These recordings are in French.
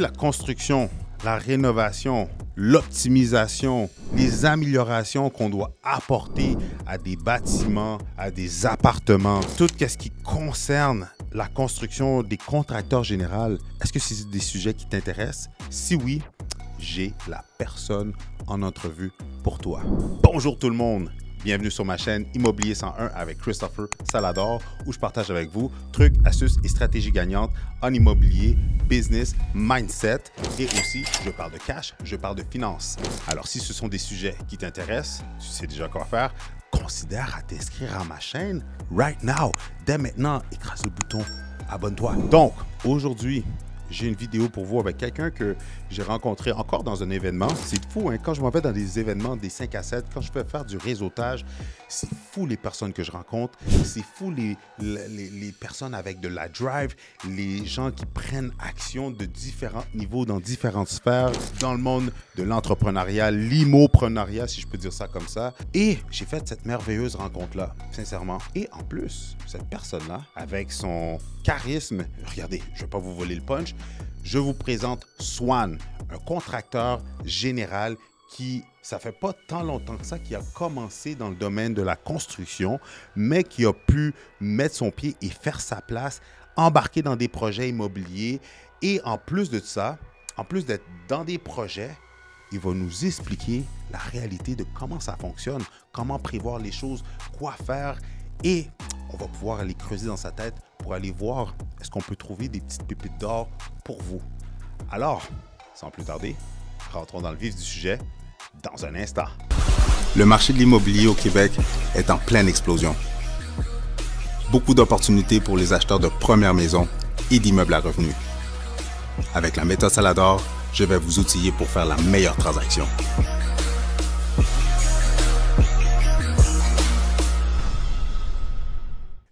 la construction, la rénovation, l'optimisation, les améliorations qu'on doit apporter à des bâtiments, à des appartements, tout ce qui concerne la construction des contracteurs généraux, est-ce que c'est des sujets qui t'intéressent? Si oui, j'ai la personne en entrevue pour toi. Bonjour tout le monde. Bienvenue sur ma chaîne Immobilier 101 avec Christopher Salador où je partage avec vous trucs, astuces et stratégies gagnantes en immobilier, business, mindset et aussi je parle de cash, je parle de finances. Alors si ce sont des sujets qui t'intéressent, tu sais déjà quoi faire, considère à t'inscrire à ma chaîne right now. Dès maintenant, écrase le bouton abonne-toi. Donc, aujourd'hui, j'ai une vidéo pour vous avec quelqu'un que j'ai rencontré encore dans un événement. C'est fou, hein? quand je m'en vais dans des événements des 5 à 7, quand je fais faire du réseautage, c'est fou les personnes que je rencontre, c'est fou les, les, personnes avec de la drive, les gens qui prennent action de différents niveaux dans différentes sphères, dans le monde de l'entrepreneuriat, l'immoprenariat, si je peux dire ça comme ça. Et j'ai fait cette merveilleuse rencontre-là, sincèrement. Et en plus, cette personne-là, avec son charisme, regardez, je ne vais pas vous voler le punch, je vous présente Swan, un contracteur général qui, ça fait pas tant longtemps que ça, qui a commencé dans le domaine de la construction, mais qui a pu mettre son pied et faire sa place, embarquer dans des projets immobiliers. Et en plus de ça, en plus d'être dans des projets, il va nous expliquer la réalité de comment ça fonctionne, comment prévoir les choses, quoi faire. Et on va pouvoir aller creuser dans sa tête pour aller voir est-ce qu'on peut trouver des petites pépites d'or pour vous. Alors, sans plus tarder, rentrons dans le vif du sujet dans un instant. Le marché de l'immobilier au Québec est en pleine explosion. Beaucoup d'opportunités pour les acheteurs de première maison et d'immeubles à revenus. Avec la méthode Salador, je vais vous outiller pour faire la meilleure transaction.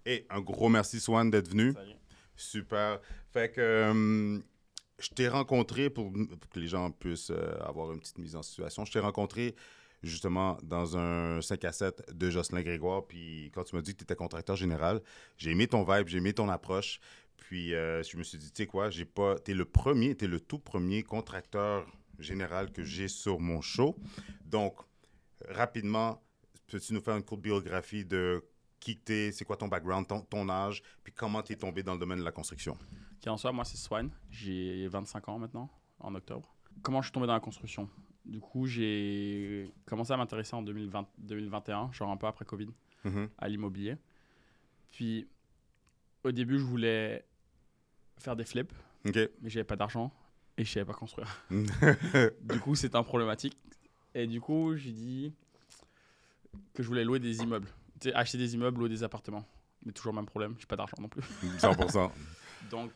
Et un gros merci, Swan, d'être venu. Super. Fait que euh, je t'ai rencontré pour, que les gens puissent euh, avoir une petite mise en situation. Je t'ai rencontré justement dans un 5 à 7 de Jocelyn Grégoire. Puis quand tu m'as dit que tu étais contracteur général, j'ai aimé ton vibe, j'ai aimé ton approche. Puis euh, je me suis dit, tu sais quoi, j'ai pas. T'es le premier, t'es le tout premier contracteur général que j'ai sur mon show. Donc, rapidement, peux-tu nous faire une courte biographie de qui t'es, c'est quoi ton background, ton, âge, puis comment tu es tombé dans le domaine de la construction? Qui en soit, moi, c'est Swan. J'ai 25 ans maintenant, en octobre. Comment je suis tombé dans la construction? Du coup, j'ai commencé à m'intéresser en 2020, 2021, genre un peu après Covid, mm-hmm. à l'immobilier. Puis, au début, je voulais faire des flips, mais j'avais pas d'argent et je savais pas construire. du coup, c'était un problématique. Et du coup, j'ai dit que je voulais louer des immeubles acheter des immeubles ou des appartements. Mais toujours le même problème, j'ai pas d'argent non plus. 100%. donc,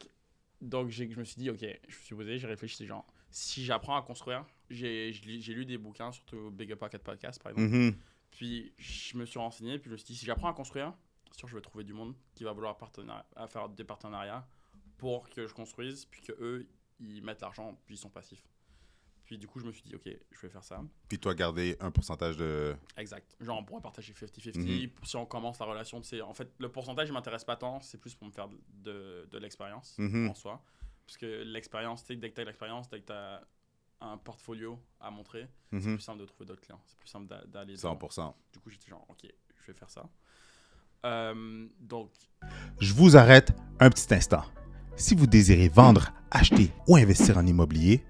donc je me suis dit, ok, je me suis posé, j'ai réfléchi, genre, si j'apprends à construire, j'ai lu des bouquins, surtout Big Up Pocket Podcast par exemple. Mm-hmm. Puis je me suis renseigné, puis je me suis dit, si j'apprends à construire, c'est sûr, je vais trouver du monde qui va vouloir à faire des partenariats pour que je construise, puis que eux ils mettent l'argent, puis ils sont passifs. Puis du coup, je me suis dit, OK, je vais faire ça. Puis toi, garder un pourcentage de. Exact. Genre, on pourrait partager 50-50. Mhm. Si on commence la relation, c'est en fait, le pourcentage ne m'intéresse pas tant, c'est plus pour me faire de, de l'expérience mhm. en soi. Parce que l'expérience, dès que tu as l'expérience, dès que tu as un portfolio à montrer, c'est mhm. plus simple de trouver d'autres clients. C'est plus simple d'aller. 100%. Du coup, j'étais genre, OK, je vais faire ça. Euh, donc. Je vous arrête un petit instant. Si vous désirez vendre, acheter ou investir en immobilier,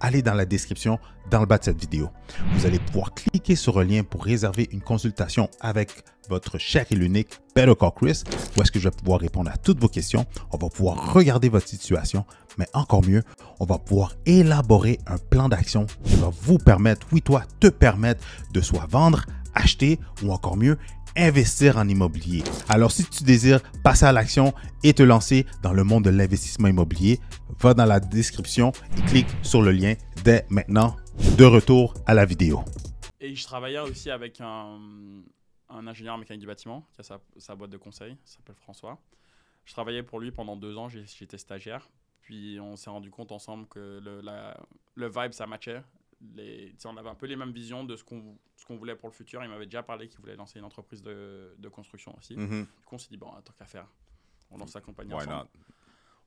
allez dans la description dans le bas de cette vidéo. Vous allez pouvoir cliquer sur le lien pour réserver une consultation avec votre cher et l'unique Better Call Chris, où est-ce que je vais pouvoir répondre à toutes vos questions. On va pouvoir regarder votre situation, mais encore mieux, on va pouvoir élaborer un plan d'action qui va vous permettre, oui toi, te permettre de soit vendre, acheter ou encore mieux, investir en immobilier. Alors si tu désires passer à l'action et te lancer dans le monde de l'investissement immobilier, va dans la description et clique sur le lien dès maintenant. De retour à la vidéo. Et je travaillais aussi avec un, ingénieur mécanique du bâtiment qui a sa, boîte de conseil, s'appelle François. Je travaillais pour lui pendant deux ans, j'étais stagiaire. Puis on s'est rendu compte ensemble que le, le vibe, ça matchait les, on avait un peu les mêmes visions de ce qu'on voulait pour le futur. Il m'avait déjà parlé qu'il voulait lancer une entreprise de, de construction aussi. Mm-hmm. Du coup, on s'est dit, bon, tant qu'à faire, on lance sa compagnie ensemble.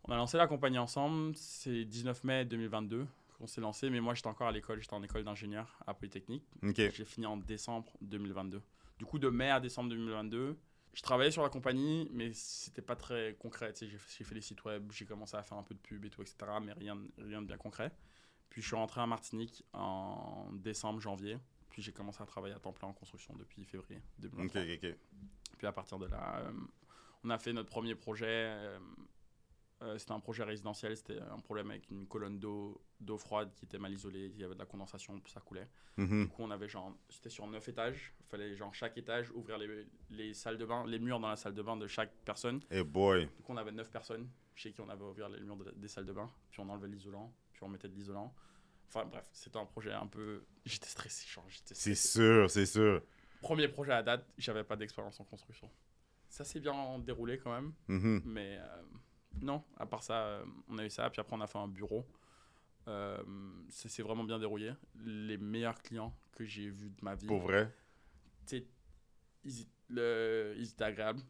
On a lancé la compagnie ensemble, c'est 19 mai 2022 qu'on s'est lancé, mais moi j'étais encore à l'école, j'étais en école d'ingénieur à Polytechnique. J'ai fini en décembre 2022. Du coup, de mai à décembre 2022, je travaillais sur la compagnie, mais c'était pas très concret. J'ai j'ai fait les sites web, j'ai commencé à faire un peu de pub et tout, etc., mais rien, rien de bien concret. Puis je suis rentré à Martinique en décembre, janvier. Puis j'ai commencé à travailler à temps plein en construction depuis février OK, 2023. OK, OK. Puis à partir de là, euh, on a fait notre premier projet. euh, euh, c'était un projet résidentiel. C'était un problème avec une colonne d'eau d'eau froide qui était mal isolée. Il y avait de la condensation, puis ça coulait. Mhm. Du coup, on avait genre, c'était sur neuf étages. Il fallait genre chaque étage ouvrir les, les salles de bain, les murs dans la salle de bain de chaque personne. Eh boy. Du coup, on avait neuf personnes chez qui on avait ouvert les murs de- des salles de bain. Puis on enlevait l'isolant, puis on mettait de l'isolant. Enfin bref, c'était un projet un peu. J'étais stressé, genre C'est sûr, c'est sûr. Premier projet à date, j'avais pas d'expérience en construction. Ça s'est bien déroulé quand même, Mhm. mais euh, non, à part ça, euh, on a eu ça. Puis après, on a fait un bureau. Euh, ça s'est vraiment bien déroulé. Les meilleurs clients que j'ai vus de ma vie. Pour vrai? ils, le, ils étaient agréables.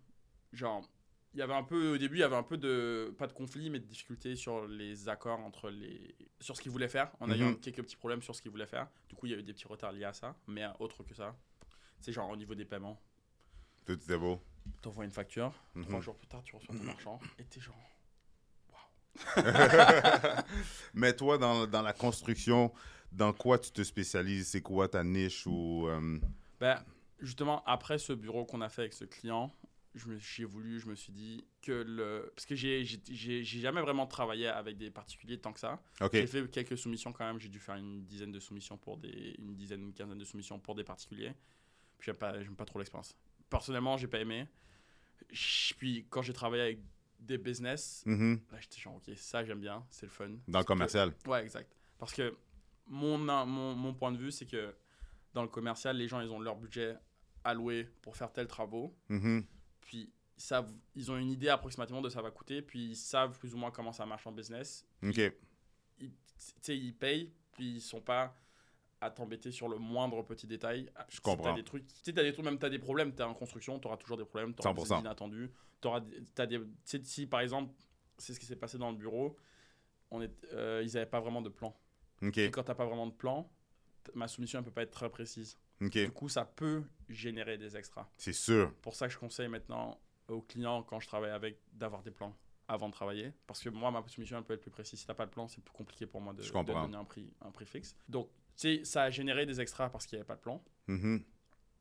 Genre, il y avait un peu, au début, il y avait un peu de, pas de conflit, mais de difficulté sur les accords entre les, sur ce qu'ils voulaient faire. On a Mhm. quelques petits problèmes sur ce qu'ils voulaient faire. Du coup, il y avait des petits retards liés à ça. Mais autre que ça, c'est genre au niveau des paiements. Tout était beau. T'envoies une facture, Mhm. trois jours plus tard, tu reçois ton argent, et t'es genre. Mais toi, dans, dans la construction, dans quoi tu te spécialises? C'est quoi ta niche ou... euh, Ben, justement, après ce bureau qu'on a fait avec ce client, j'ai voulu, je me suis dit que le. Parce que j'ai, jamais vraiment travaillé avec des particuliers tant que ça. J'ai fait quelques soumissions quand même. J'ai dû faire une dizaine de soumissions pour des. Une dizaine, une quinzaine de soumissions pour des particuliers. Puis j'aime pas, pas trop l'expérience. Personnellement, j'ai pas aimé. Puis quand j'ai travaillé avec des business, Mhm. là j'étais genre, ok, ça j'aime bien, c'est le fun. Dans le Parce que- commercial. Ouais, exact. Parce que mon, mon, mon point de vue, c'est que dans le commercial, les gens, ils ont leur budget alloué pour faire tels travaux. Mhm. Puis ils, savent, ils ont une idée approximativement de ça va coûter. Puis ils savent plus ou moins comment ça marche en business. OK. Ils, ils payent, puis ils sont pas à t'embêter sur le moindre petit détail. Je Si comprends. T'as des trucs, tu sais, t'as des trucs, même t'as des problèmes, t'es en construction, t'auras toujours des problèmes, t'auras des 100%. inattendus. T'auras, t'as des, si par exemple, c'est ce qui s'est passé dans le bureau, on est, euh, ils avaient pas vraiment de plan. OK. Et quand t'as pas vraiment de plan, ma soumission elle peut pas être très précise. Du coup, ça peut générer des extras. C'est sûr. Pour ça que je conseille maintenant aux clients, quand je travaille avec, d'avoir des plans avant de travailler. Parce que moi, ma soumission elle peut être plus précise. Si t'as pas de plan, c'est plus compliqué pour moi de, de donner un prix, un prix fixe. Donc, tu sais, ça a généré des extras parce qu'il n'y avait pas de plan. Mhm.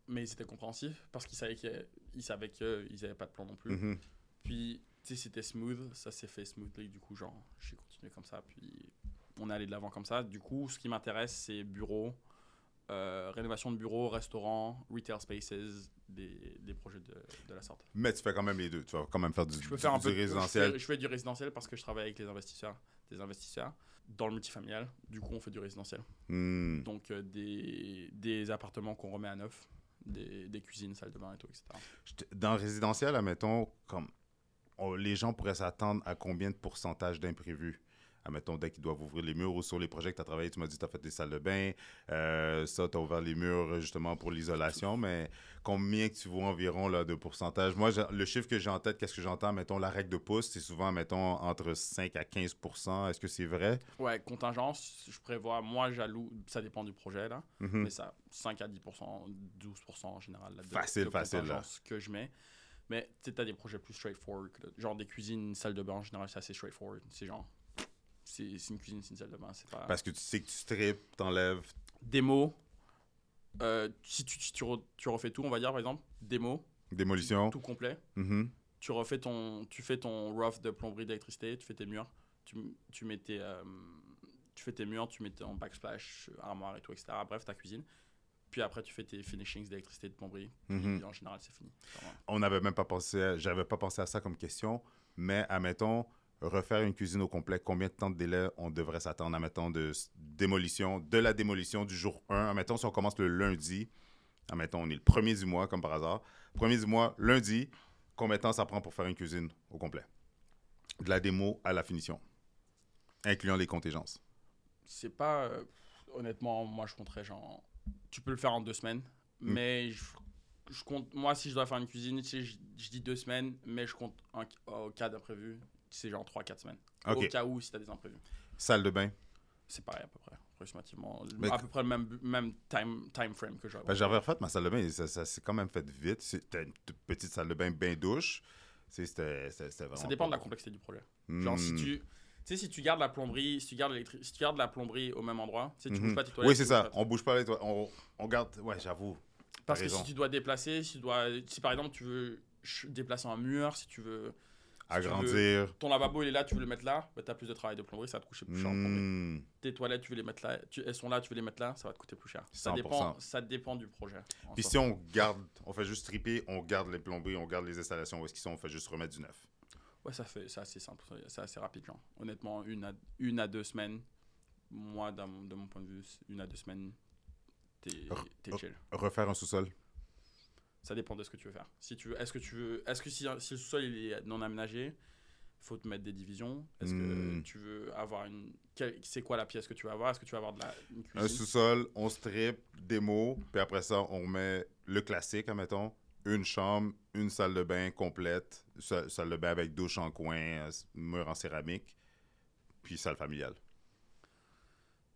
Mais c'était compréhensif parce qu'ils savaient qu'ils ils savaient qu'ils n'avaient pas de plan non plus. Mhm. Puis, tu sais, c'était smooth. Ça s'est fait smoothly. Du coup, genre, j'ai continué comme ça. Puis, on est allé de l'avant comme ça. Du coup, ce qui m'intéresse, c'est bureau, euh, rénovation de bureaux, restaurants, retail spaces, des, des projets de, de la sorte. Mais tu fais quand même les deux. Tu vas quand même faire du, Je peux du- faire un du peu de- résidentiel. Je fais, je fais du résidentiel parce que je travaille avec les investisseurs, des investisseurs dans le multifamilial. Du coup, on fait du résidentiel. Hmm. Donc, euh, des, des appartements qu'on remet à neuf, des, des cuisines, salles de bain et tout, etc. Dans le résidentiel, admettons, comme on- les gens pourraient s'attendre à combien de pourcentage d'imprévus? Admettons, dès qu'ils doivent ouvrir les murs ou sur les projets que tu as travaillé, tu m'as dit que tu as fait des salles de bain, euh, ça, tu as ouvert les murs euh, justement pour l'isolation, mais combien que tu vois environ là, de pourcentage? Moi, le chiffre que j'ai en tête, qu'est-ce que j'entends? Mettons, la règle de pouce, c'est souvent, mettons, entre 5 à 15 Est-ce que c'est vrai? Ouais, contingence, je prévois, moi j'alloue, ça dépend du projet là, Mhm. mais ça, 5 à 10%, 12% en général. Là, de- Facile, de facile, là. que je mets. Mais tu sais, t'as des projets plus straightforward, genre des cuisines, une salle de bain en général, c'est assez straightforward. C'est genre, c'est une cuisine, c'est une salle de bain, pas. Parce que tu sais que tu strippes, t'enlèves. Démo, euh, si tu, tu, tu re- tu refais tout, on va dire par exemple, démo, Démolition. tout complet, Mhm. tu refais ton, tu fais ton rough de plomberie d'électricité, tu fais tes murs, tu, tu mets tes, euh, tu fais tes murs, tu mets ton backsplash, armoire et tout, etc. Bref, ta cuisine. Puis après, tu fais tes finishings d'électricité, de plomberie. Mhm. Puis en général, c'est fini. On n'avait même pas pensé, j'avais pas pensé à ça comme question, mais admettons, refaire une cuisine au complet, combien de temps de délai on devrait s'attendre, admettons, de démolition, de la démolition du jour 1, admettons, si on commence le lundi, admettons, on est le premier du mois, comme par hasard, premier du mois, lundi, combien de temps ça prend pour faire une cuisine au complet? De la démo à la finition, incluant les contingences. C'est pas. euh, honnêtement, moi, je compterais genre. Tu peux le faire en deux semaines, Mm. mais je, je compte. Moi, si je dois faire une cuisine, tu sais, je, je dis deux semaines, mais je compte au cas d'imprévu, c'est genre 3-4 semaines. Ok. Au cas où, si tu as des imprévus. Salle de bain. C'est pareil à peu près, approximativement. Mais- à peu près le même, même time, time frame que j'avais. Ben, J'avais refait ma salle de bain et ça, ça s'est quand même fait vite. C'était une petite salle de bain, bain douche. Tu sais, C'était vraiment. Ça dépend de la complexité du projet. Genre, si Hmm. tu. Tu sais, si tu gardes la plomberie, si tu gardes, si tu gardes la plomberie au même endroit, tu sais, tu Mhm. bouges pas tes toilettes. Oui, c'est ça. On bouge pas les toilettes. On, on garde. Ouais, j'avoue. Parce que si raison. tu dois déplacer, si, tu dois, si par exemple tu veux déplacer un mur, si tu veux. Veux- Agrandir. ton lavabo il est là, tu veux le mettre là, bah, tu as plus de travail de plomberie, ça va te coûter plus cher. Hmm. Tes toilettes, tu veux les mettre là, tu, elles sont là, tu veux les mettre là, ça va te coûter plus cher. Ça 100%. dépend, ça dépend du projet. Puis si on garde, on fait juste triper, on garde les plomberies, on garde les installations où est-ce qu'ils sont, on fait juste remettre du neuf? Ouais, ça fait, c'est assez simple, c'est assez rapide, genre. Honnêtement, une à, une à deux semaines, moi, dans mon- de mon point de vue, une à deux semaines, t'es chill. Refaire un sous-sol? Ça dépend de ce que tu veux faire. Si tu veux, est-ce que tu veux, est-ce que si, si le sous-sol il est non aménagé, faut te mettre des divisions. Est-ce Hmm. que tu veux avoir une, c'est quoi la pièce que tu veux avoir? Est-ce que tu veux avoir de la une Un cuisine? sous-sol, on strip, démo, puis après ça, on met le classique, admettons. Une chambre, une salle de bain complète, sa- salle de bain avec douche en coin, euh, mur en céramique, puis salle familiale.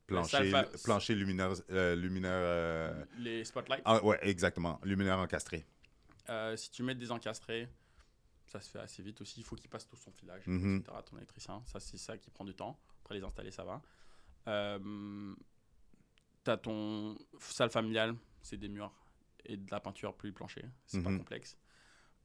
Plancher, plancher luminaire. euh, luminaire euh, Les spotlights. ah, ouais, exactement. Luminaire encastré. Euh, si tu mets des encastrés, ça se fait assez vite aussi. Il faut qu'il passe tout son filage, Mhm. etc. Ton électricien, ça c'est ça qui prend du temps. Après les installer, ça va. Euh, T'as ton salle familiale, c'est des murs et de la peinture plus plancher. C'est pas Mhm. complexe.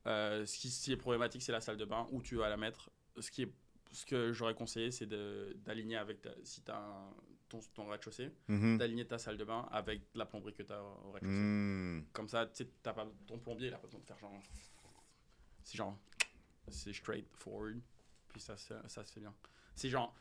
Ce, qui, est problématique, c'est la salle de bain où tu vas la mettre. Ce, qui est, ce que j'aurais conseillé, c'est d'aligner avec ta, si tu as ton, ton rez-de-chaussée, Mhm. d'aligner ta salle de bain avec la plomberie que tu as au rez-de-chaussée. Hmm. Comme ça, tu sais, pas ton plombier, il a pas besoin de faire genre. C'est genre. C'est straight forward. Puis ça, se- ça se fait bien. C'est genre.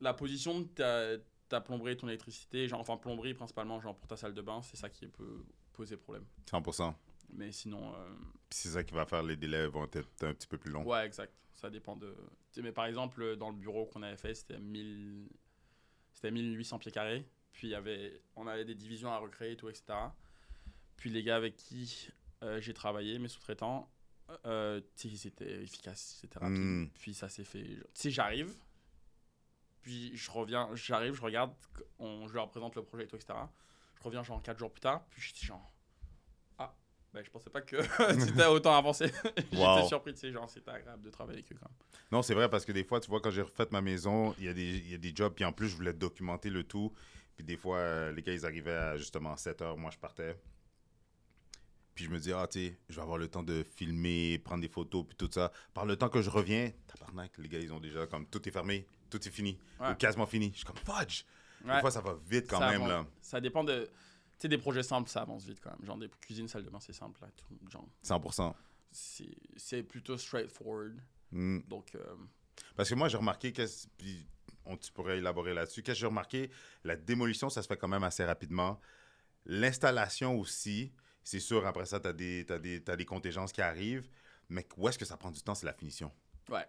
La position de ta, ta plomberie ton électricité, genre, enfin, plomberie principalement, genre pour ta salle de bain, c'est ça qui peut poser problème. 100%. Mais sinon. euh, c'est ça qui va faire les délais vont être un petit peu plus longs. Ouais, exact. Ça dépend de. Mais par exemple, dans le bureau qu'on avait fait, c'était 1000... c'était 1800 pieds carrés. Puis y avait... on avait des divisions à recréer et tout, etc. Puis les gars avec qui euh, j'ai travaillé, mes sous-traitants, euh, c'était efficace, c'était rapide. Mm. Puis ça s'est fait. Tu sais, j'arrive. Puis je reviens, j'arrive, je regarde, on, je leur présente le projet et tout, etc. Je reviens genre 4 jours plus tard, puis je dis genre. Ben je pensais pas que c'était autant avancé. J'étais Wow. surpris, tu sais, genre c'était agréable de travailler avec eux quand même. Non, c'est vrai parce que des fois, tu vois, quand j'ai refait ma maison, il y, a des- il y a des jobs, puis en plus, je voulais documenter le tout. Puis des fois, euh, les gars, ils arrivaient à justement 7 heures, moi, je partais. Puis je me dis, ah, tu sais, je vais avoir le temps de filmer, prendre des photos, puis tout ça. Par le temps que je reviens, tabarnak, les gars, ils ont déjà comme tout est fermé, tout est fini, Ouais. ou quasiment fini. Je suis comme, fudge! Des Ouais, fois, ça va vite quand ça même, là. Ça dépend de. Sais, des projets simples, ça avance vite quand même. Genre des cuisines, salle de bain, c'est simple. Là, tout, genre, 100%. c'est plutôt straightforward. Mm. Donc, euh, Parce que moi, j'ai remarqué, puis on, tu pourrais élaborer là-dessus, qu'est-ce que j'ai remarqué? La démolition, ça se fait quand même assez rapidement. L'installation aussi, c'est sûr, après ça, tu as des, t'as des, t'as des contingences qui arrivent, mais où est-ce que ça prend du temps, c'est la finition? ouais.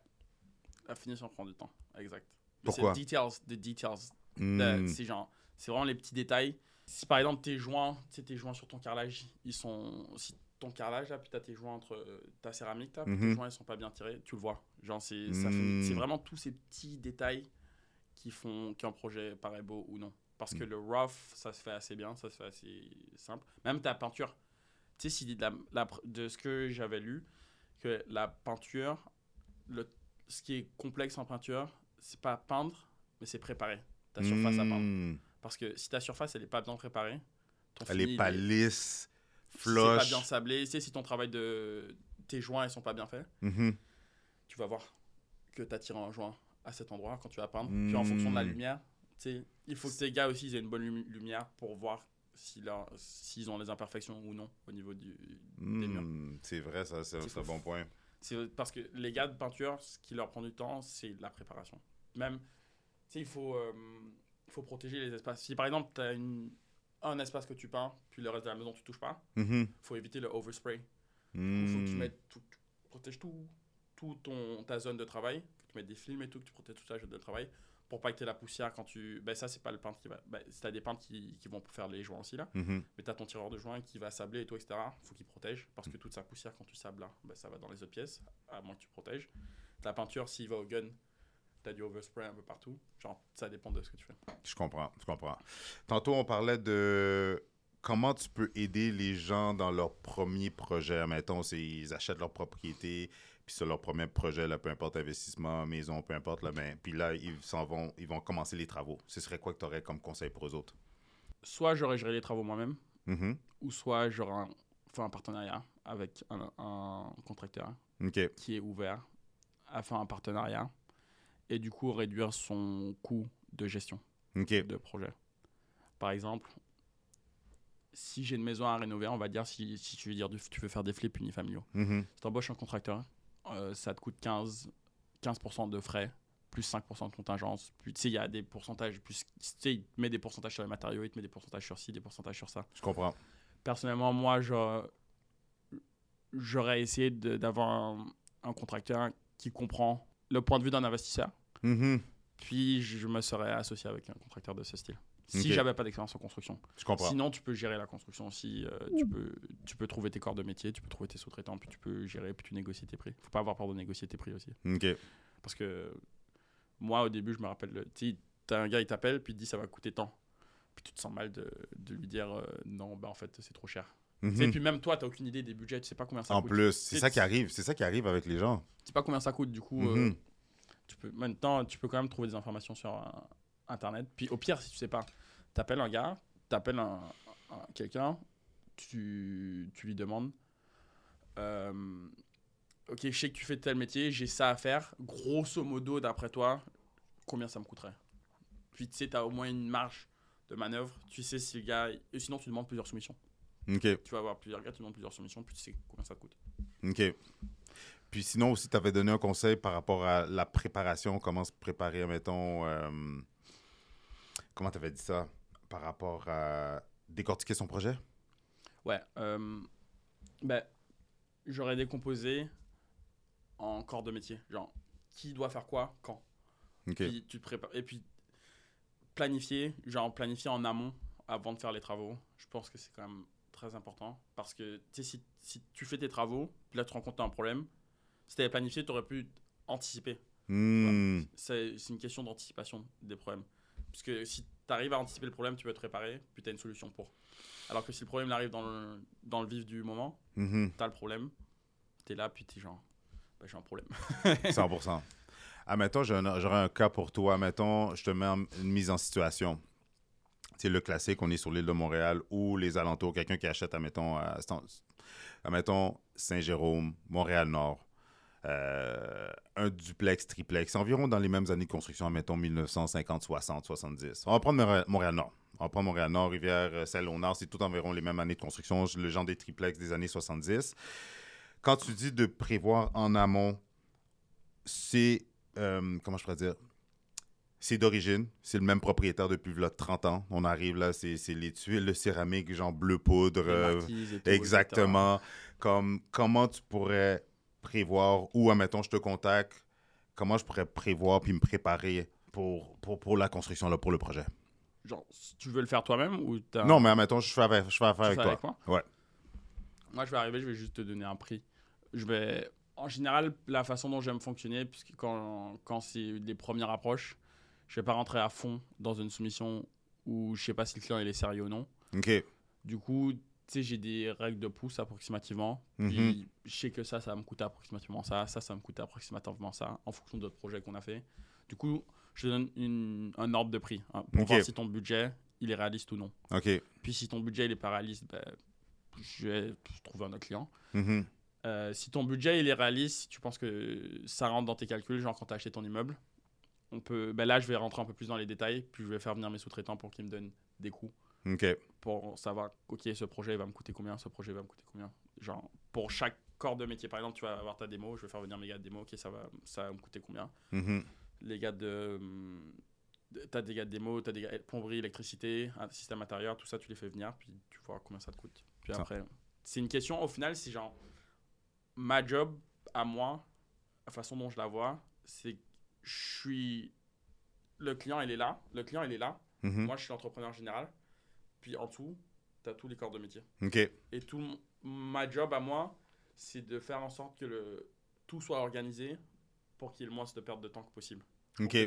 La finition prend du temps. Exact. Pourquoi? C'est details, the details. Mm. Euh, C'est genre, c'est vraiment les petits détails. Si par exemple tes joints, tes joints sur ton carrelage, ils sont. Si ton carrelage là, puis t'as tes joints entre euh, ta céramique là, puis Mhm. tes joints ils sont pas bien tirés, tu le vois. Genre, c'est Mm. vraiment tous ces petits détails qui font qu'un projet paraît beau ou non. Parce Mm. que le rough, ça se fait assez bien, ça se fait assez simple. Même ta peinture. Tu sais, si de, la- la pr- de ce que j'avais lu, que la peinture, le, ce qui est complexe en peinture, c'est pas peindre, mais c'est préparer ta surface à peindre. Parce que si ta surface elle est pas bien préparée, ton Elle fini, est pas lisse, si c'est pas bien sablé, tu sais, si ton travail de tes joints ils sont pas bien faits, Mhm. tu vas voir que tu as tiré un joint à cet endroit quand tu vas peindre. Puis en fonction de la lumière, tu sais, il faut que tes gars aussi ils aient une bonne lumi- lumière pour voir si s'ils ont des imperfections ou non au niveau du, des murs. Mm. C'est vrai, ça, c'est un bon point. C'est parce que les gars de peinture, ce qui leur prend du temps, c'est la préparation. Même, tu sais, il faut, euh, il faut protéger les espaces. Si par exemple, tu as un espace que tu peins, puis le reste de la maison, tu touches pas, Mhm. faut éviter le overspray. Il faut que tu Mm. mettes tout, tu protèges tout, tout ton, ta zone de travail, que tu mettes des films et tout, que tu protèges toute ta zone de travail pour pas que tu aies la poussière quand tu. Ben, ça, c'est pas le peintre qui va. Ben, si tu as des peintres qui, qui vont faire les joints aussi, là, Mhm. mais tu as ton tireur de joints qui va sabler et tout, etc. faut qu'il protège parce que toute sa poussière, quand tu sables là, ben, ça va dans les autres pièces, à moins que tu protèges. Ta peinture, s'il va au gun, t'as du overspray un peu partout. Genre, ça dépend de ce que tu fais. Je comprends, je comprends. Tantôt, on parlait de comment tu peux aider les gens dans leur premier projet. Mettons, ils achètent leur propriété, puis sur leur premier projet, là, peu importe investissement, maison, peu importe, là, ben, puis là, ils s'en vont, ils vont commencer les travaux. Ce serait quoi que tu aurais comme conseil pour eux autres? Soit j'aurais géré les travaux moi-même, Mhm. ou soit j'aurais fait un partenariat avec un, un contracteur qui est ouvert à faire un partenariat et du coup réduire son coût de gestion de projet. Par exemple, si j'ai une maison à rénover, on va dire si, si tu veux dire tu veux faire des flips unifamiliaux, Mhm. si tu embauches un contracteur, euh, ça te coûte 15, 15% de frais, plus 5% de contingence. Tu sais, il y a des pourcentages, plus, tu sais, il te met des pourcentages sur les matériaux, il te met des pourcentages sur ci, des pourcentages sur ça. Je comprends. Personnellement, moi, j'aurais essayé d'avoir un, un contracteur qui comprend le point de vue d'un investisseur. Mhm. Puis je me serais associé avec un contracteur de ce style. Si j'avais pas d'expérience en construction. Je comprends. Sinon, tu peux gérer la construction aussi. euh, tu, peux, tu peux trouver tes corps de métier, tu peux trouver tes sous-traitants, puis tu peux gérer, puis tu négocies tes prix. Faut pas avoir peur de négocier tes prix aussi. OK. Parce que moi, au début, je me rappelle, le- tu t'as un gars, il t'appelle, puis il te dit ça va coûter tant. Puis tu te sens mal de, de lui dire euh, non, bah en fait, c'est trop cher. Mhm. Tu sais, puis même toi, t'as aucune idée des budgets, tu sais pas combien ça En coûte. plus, c'est ça qui arrive. C'est ça qui arrive avec les gens. Tu sais pas combien ça coûte, du coup. euh, Mhm. Tu peux, maintenant, tu peux quand même trouver des informations sur euh, Internet. Puis au pire, si tu sais pas, t'appelles un gars, t'appelles un, un- quelqu'un, tu, tu lui demandes euh, Ok, je sais que tu fais tel métier, j'ai ça à faire. Grosso modo, d'après toi, combien ça me coûterait? Puis tu sais, tu as au moins une marge de manœuvre. Tu sais si le gars. Et sinon, tu demandes plusieurs soumissions. OK. Tu vas avoir plusieurs gars, tu demandes plusieurs soumissions, puis tu sais combien ça te coûte. OK. Puis sinon aussi, tu avais donné un conseil par rapport à la préparation, comment se préparer, mettons, euh, comment tu avais dit ça, par rapport à décortiquer son projet? Ouais. euh, ben, j'aurais décomposé en corps de métier. Genre, qui doit faire quoi, quand. OK. Puis tu te prépares. Et puis, planifier, genre planifier en amont avant de faire les travaux. Je pense que c'est quand même très important. Parce que, tu sais, si, si tu fais tes travaux, puis là, tu t'as un problème, si tu avais planifié, tu aurais pu anticiper. Hmm. C'est c'est une question d'anticipation des problèmes. Parce que si tu arrives à anticiper le problème, tu peux te préparer, puis tu as une solution pour. Alors que si le problème arrive dans le, dans le vif du moment, Mhm. t'as le problème, t'es là, puis t'es genre, bah, j'ai un problème. 100%. Admettons, j'ai un- j'aurais un cas pour toi. Admettons, je te mets une mise en situation. C'est le classique, on est sur l'île de Montréal ou les alentours. Quelqu'un qui achète, admettons, à, admettons Saint-Jérôme, Montréal-Nord. Euh, un duplex, triplex, environ dans les mêmes années de construction, admettons 1950, 60, 70. On va prendre Montréal- Montréal-Nord. On va prendre Montréal-Nord, Rivière, euh, c'est tout environ les mêmes années de construction, le genre des triplex des années 70. Quand tu dis de prévoir en amont, c'est, euh, comment je pourrais dire, c'est d'origine, c'est le même propriétaire depuis là, 30 ans. On arrive là, c'est c'est les tuiles de céramique, genre bleu poudre. Euh, et tout, exactement. Comme, comment tu pourrais prévoir, ou admettons, je te contacte, comment je pourrais prévoir puis me préparer pour, pour, pour la construction, là, pour le projet? Genre, si tu veux le faire toi-même ou t'as- Non, mais admettons, je fais, avec- je fais affaire avec toi. moi? Ouais. Moi, je vais arriver, je vais juste te donner un prix. Je vais, en général, la façon dont j'aime fonctionner, puisque quand, quand c'est les premières approches, je vais pas rentrer à fond dans une soumission où je sais pas si le client il est sérieux ou non. OK. Du coup, j'ai des règles de pouce approximativement. Mhm. Puis je sais que ça, ça va me coûter approximativement ça, ça, ça va me coûter approximativement ça, en fonction d'autres projets qu'on a fait. Du coup, je donne une- un ordre de prix hein, pour voir si ton budget il est réaliste ou non. Puis si ton budget il est pas réaliste, ben, je vais trouver un autre client. Mhm. Euh, si ton budget il est réaliste, si tu penses que ça rentre dans tes calculs, genre quand tu as acheté ton immeuble, on peut, ben là je vais rentrer un peu plus dans les détails, puis je vais faire venir mes sous-traitants pour qu'ils me donnent des coûts OK. pour savoir, ok, ce projet va me coûter combien, ce projet va me coûter combien. Genre, pour chaque corps de métier, par exemple, tu vas avoir ta démo, je vais faire venir mes gars de démo, ok, ça va, ça va me coûter combien. Mhm. Les gars de. de- T'as des gars de démo, t'as des gars plomberie, électricité, un système intérieur, tout ça, tu les fais venir, puis tu vois combien ça te coûte. Puis Ça. après, c'est une question, au final, c'est genre, ma job à moi, la façon dont je la vois, c'est que je suis. Le client, il est là, le client, il est là, Mhm. moi, je suis l'entrepreneur général. Puis en dessous, tu as tous les corps de métier. OK. Et tout ma job à moi, c'est de faire en sorte que le, tout soit organisé pour qu'il y ait le moins de perte de temps que possible. Ok.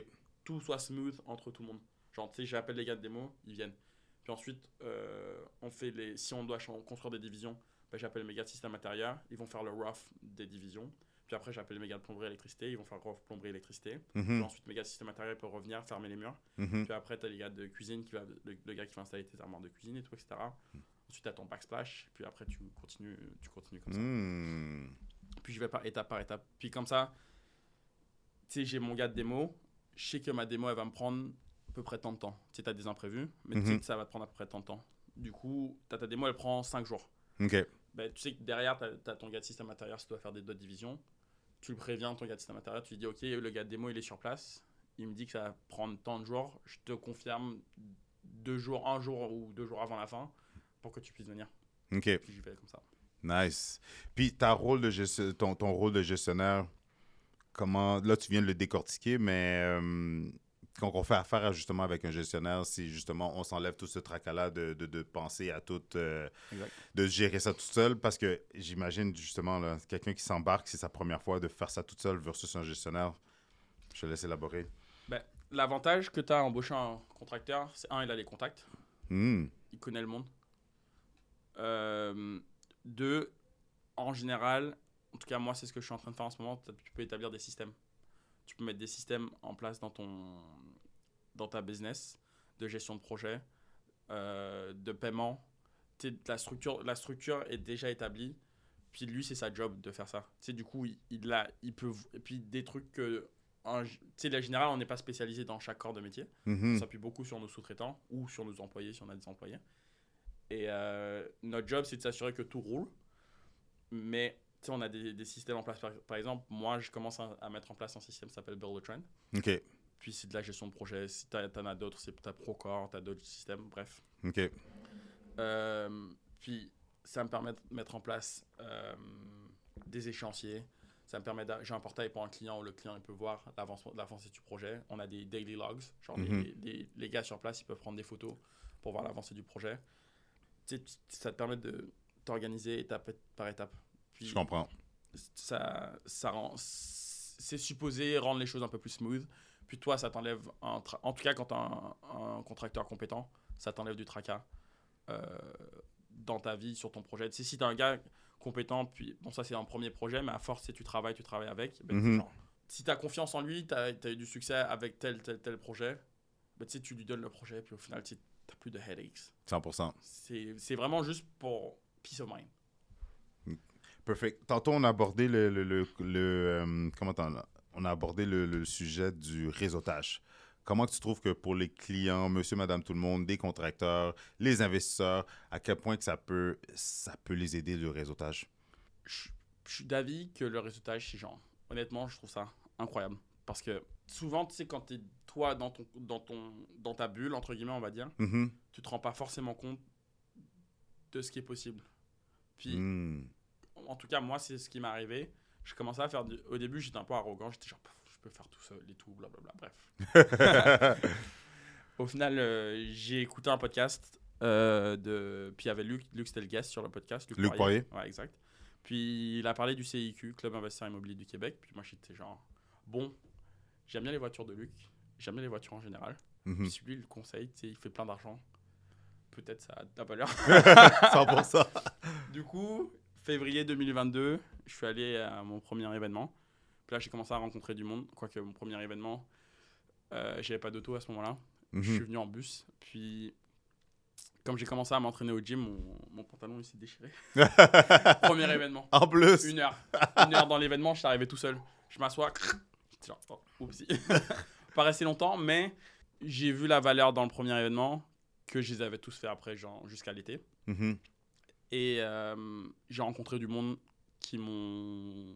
Tout soit smooth entre tout le monde. Genre, tu sais, j'appelle les gars de démo, ils viennent. Puis ensuite, euh, on fait les, si on doit construire des divisions, ben, j'appelle mes gars de système intérieur, ils vont faire le rough des divisions. Puis après, j'appelle mes gars de plomberie électricité, ils vont faire plomberie électricité. Puis Mhm, ensuite, mes gars de système intérieur peuvent revenir, fermer les murs. mhm. Puis après, tu as les gars de cuisine, qui va, le, le gars qui va installer tes armoires de cuisine et tout, etc. Ensuite, tu as ton backsplash. Puis après, tu continues, tu continues comme ça. Hmm. Puis je vais par étape par étape. Puis comme ça, tu sais, j'ai mon gars de démo. Je sais que ma démo, elle va me prendre à peu près tant de temps. Tu sais, tu as des imprévus, mais tu sais Mhm. que ça va te prendre à peu près tant de temps. Du coup, t'as ta démo, elle prend 5 jours. Ok. Ben, tu sais que derrière, tu as, ton gars de système intérieur, si tu dois faire des d'autres divisions. Tu le préviens, ton gars de système intérieur, tu lui dis, OK, le gars de démo, il est sur place. Il me dit que ça va prendre tant de jours. Je te confirme deux jours, un jour ou deux jours avant la fin pour que tu puisses venir. Ok. Puis j'y vais comme ça. Nice. Puis ta rôle de ton, ton rôle de gestionnaire, comment là tu viens de le décortiquer, mais euh, quand on fait affaire justement avec un gestionnaire, c'est justement on s'enlève tout ce tracas-là de, de, de penser à tout, euh, de gérer ça tout seul, parce que j'imagine justement quelqu'un qui s'embarque, c'est sa première fois de faire ça tout seul versus un gestionnaire. Je te laisse élaborer. Ben, L'avantage que tu as à embaucher un contracteur, c'est un, il a les contacts. Hmm. il connaît le monde. Euh, deux, en général, en tout cas moi c'est ce que je suis en train de faire en ce moment, tu peux établir des systèmes. Tu peux mettre des systèmes en place dans, ton, dans ta business de gestion de projet, euh, de paiement. La structure, la structure est déjà établie. Puis lui, c'est sa job de faire ça. Tu sais, du coup, il, il, a, il peut. Et puis des trucs que. Tu sais, la général, on n'est pas spécialisé dans chaque corps de métier. Mhm. On s'appuie beaucoup sur nos sous-traitants ou sur nos employés si on a des employés. Et euh, notre job, c'est de s'assurer que tout roule. Mais sais, on a des, des systèmes en place. Par, par exemple, moi, je commence à, à mettre en place un système qui s'appelle Build a Trend. Ok. Puis c'est de la gestion de projet. Si tu en as d'autres, c'est tu as Procore, tu as d'autres systèmes, bref. Ok. Euh, puis ça me permet de mettre en place euh, des échéanciers. Ça me permet j'ai un portail pour un client où le client il peut voir l'avancement- l'avancée du projet. On a des daily logs, genre les- Mhm. les, les- les gars sur place ils peuvent prendre des photos pour voir l'avancée du projet. Tu sais, tu- ça te permet de t'organiser étape par étape. Puis Je comprends. ça, ça rend, c'est supposé rendre les choses un peu plus smooth. Puis toi, ça t'enlève, un tra- en tout cas quand tu un, un contracteur compétent, ça t'enlève du tracas euh, dans ta vie, sur ton projet. Tu sais, si tu as un gars compétent, puis bon, ça c'est un premier projet, mais à force, si tu travailles, tu travailles avec, ben, Mhm. genre, si tu as confiance en lui, tu as, eu du succès avec tel, tel, tel projet, ben, tu lui donnes le projet, puis au final, tu n'as plus de headaches. 100%. C'est c'est vraiment juste pour peace of mind. Perfect. Tantôt, on a abordé le, le, le, le, euh, comment on a abordé le, le sujet du réseautage. Comment tu trouves que pour les clients, monsieur, madame, tout le monde, des contracteurs, les investisseurs, à quel point que ça peut, ça peut les aider le réseautage? je, je suis d'avis que le réseautage, c'est genre, honnêtement, je trouve ça incroyable. Parce que souvent, tu sais, quand tu es toi dans, ton, dans, ton, dans ta bulle, entre guillemets, on va dire, Mhm. tu te rends pas forcément compte de ce qui est possible. Puis, Mm. En tout cas, moi, c'est ce qui m'est arrivé. Je commençais à faire du... Au début, j'étais un peu arrogant. J'étais genre, je peux faire tout seul et tout, blablabla. Bref. Au final, euh, j'ai écouté un podcast euh, de. Puis il y avait Luc, Luc c'était le guest sur le podcast. Luc Poirier. Ouais, exact. Puis il a parlé du CIQ, Club Investisseur Immobilier du Québec. Puis moi, j'étais genre, bon, j'aime bien les voitures de Luc. J'aime bien les voitures en général. Puis lui, le conseil, tu sais, il fait plein d'argent. Peut-être ça a de la valeur. 100%. Du coup, février 2022, je suis allé à mon premier événement. Puis là, j'ai commencé à rencontrer du monde. Quoique mon premier événement, euh, j'avais pas d'auto à ce moment-là. Je suis Mhm. venu en bus. Puis, comme j'ai commencé à m'entraîner au gym, mon, mon pantalon il s'est déchiré. premier événement. En plus. Une heure. Une heure dans l'événement, je suis arrivé tout seul. Je m'assois. Genre, oh. Pas resté longtemps, mais j'ai vu la valeur dans le premier événement que je les avais tous fait après, genre jusqu'à l'été. Mhm. Et euh, j'ai rencontré du monde qui m'ont.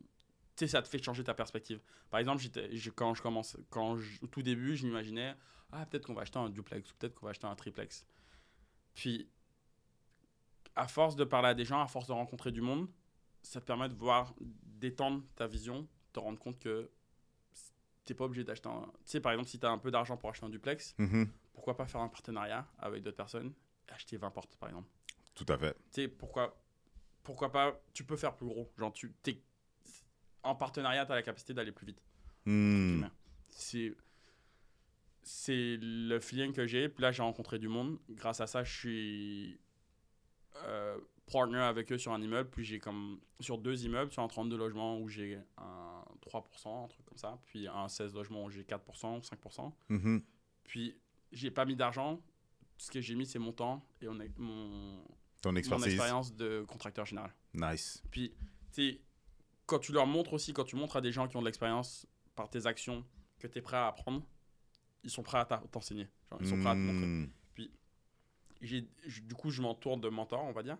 Tu sais, ça te fait changer ta perspective. Par exemple, je- quand je commence, quand je- au tout début, je m'imaginais, ah, peut-être qu'on va acheter un duplex, ou peut-être qu'on va acheter un triplex. Puis, à force de parler à des gens, à force de rencontrer du monde, ça te permet de voir, d'étendre ta vision, te rendre compte que t'es pas obligé d'acheter un. Tu sais, par exemple, si tu as un peu d'argent pour acheter un duplex, Mhm. pourquoi pas faire un partenariat avec d'autres personnes et acheter 20 portes, par exemple Tout à fait. tu sais, pourquoi, pourquoi pas, tu peux faire plus gros. Genre, tu, t'es, en partenariat, tu as la capacité d'aller plus vite. Hmm. C'est c'est le feeling que j'ai. Puis là, j'ai rencontré du monde. Grâce à ça, je suis euh, partner avec eux sur un immeuble. Puis j'ai comme sur deux immeubles, sur un 32 logements où j'ai un 3%, un truc comme ça. Puis un 16 logements où j'ai 4%, 5%. Mhm. Puis j'ai pas mis d'argent. Ce que j'ai mis, c'est mon temps et on est, mon, Ton mon expérience de contracteur général. Nice. Puis, tu sais, quand tu leur montres aussi, quand tu montres à des gens qui ont de l'expérience par tes actions que tu es prêt à apprendre, ils sont prêts à t'enseigner. Ils sont prêts à te montrer. Hmm. J'ai- j- du coup, je m'entoure de mentors, on va dire.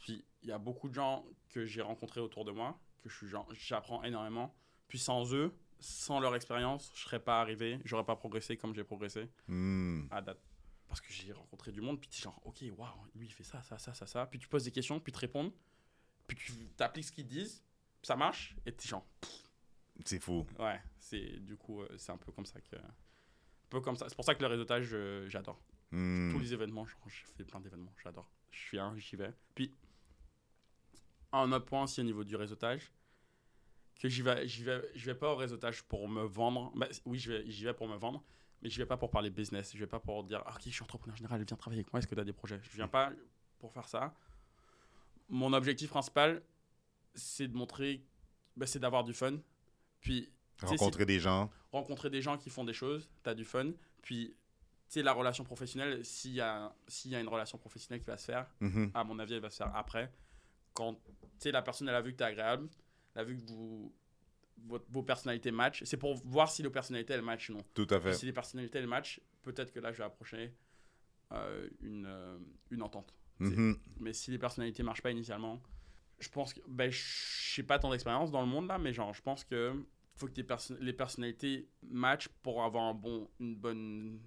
Puis, il y a beaucoup de gens que j'ai rencontrés autour de moi, que je suis genre, j'apprends énormément. Puis, sans eux, sans leur expérience, je serais pas arrivé, j'aurais pas progressé comme j'ai progressé Hmm. à date. Parce que j'ai rencontré du monde, puis tu es genre, ok, waouh, lui il fait ça, ça, ça, ça, ça. Puis tu poses des questions, puis tu réponds, puis tu appliques ce qu'ils disent, ça marche, et tu es genre, C'est fou. ouais, c'est du coup, euh, c'est un peu comme ça que. Un peu comme ça. C'est pour ça que le réseautage, euh, j'adore. Hmm. Tous les événements, genre, je fais plein d'événements, j'adore. Je suis un, j'y vais. Puis, un autre point aussi au niveau du réseautage, que j'y vais, j'y vais, pas au réseautage pour me vendre. Bah, oui, je vais- j'y vais pour me vendre, mais je vais pas pour parler business. Je vais pas pour dire, Ah, ok, je suis entrepreneur général, viens travailler avec moi, est-ce que tu as des projets? Je viens pas pour faire ça. Mon objectif principal, c'est de montrer, bah, c'est d'avoir du fun. Puis, Rencontrer des gens. rencontrer des gens qui font des choses, tu as du fun. Puis, tu sais, la relation professionnelle, s'il y, a, s'il y a une relation professionnelle qui va se faire, Mhm. à mon avis, elle va se faire après. Quand, la personne, elle a vu que tu es agréable, elle a vu que vous, votre- vos personnalités matchent. C'est pour voir si les personnalités, elles matchent ou non. Tout à fait. si les personnalités, elles matchent, peut-être que là, je vais approcher euh, une, euh, une entente. Mhm. Mais si les personnalités marchent pas initialement, je pense que. Ben, je n'ai pas tant d'expérience dans le monde là, mais genre, je pense que faut que tes perso- les personnalités matchent pour avoir un bon, une bonne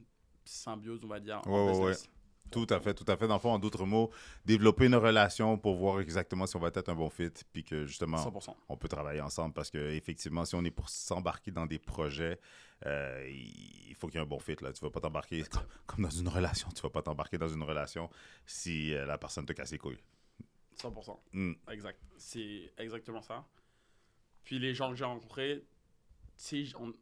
symbiose, on va dire. en Ouais, ouais, business. Tout à fait, tout à fait. Dans le fond, en d'autres mots, développer une relation pour voir exactement si on va être un bon fit, puis que justement, 100%. on peut travailler ensemble parce que effectivement, si on est pour s'embarquer dans des projets, euh, il faut qu'il y ait un bon fit. Là. Tu vas pas t'embarquer comme, dans une relation. Tu vas pas t'embarquer dans une relation si euh, la personne te casse les couilles. 100%. Hmm. Exact. C'est exactement ça. Puis les gens que j'ai rencontrés, tu sais, on-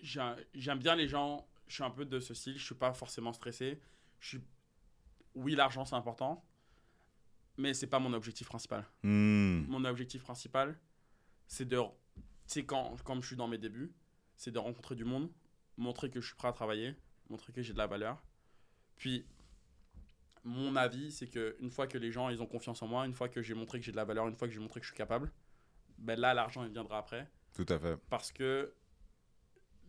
j'ai- j'aime bien les gens. Je suis un peu de ce style. Je suis pas forcément stressé. Je suis... Oui, l'argent c'est important, mais c'est pas mon objectif principal. Hmm. Mon objectif principal, c'est de, sais, quand comme je suis dans mes débuts, c'est de rencontrer du monde, montrer que je suis prêt à travailler, montrer que j'ai de la valeur. Puis mon avis, c'est que une fois que les gens ils ont confiance en moi, une fois que j'ai montré que j'ai de la valeur, une fois que j'ai montré que je suis capable, ben là l'argent il viendra après Tout à fait. parce que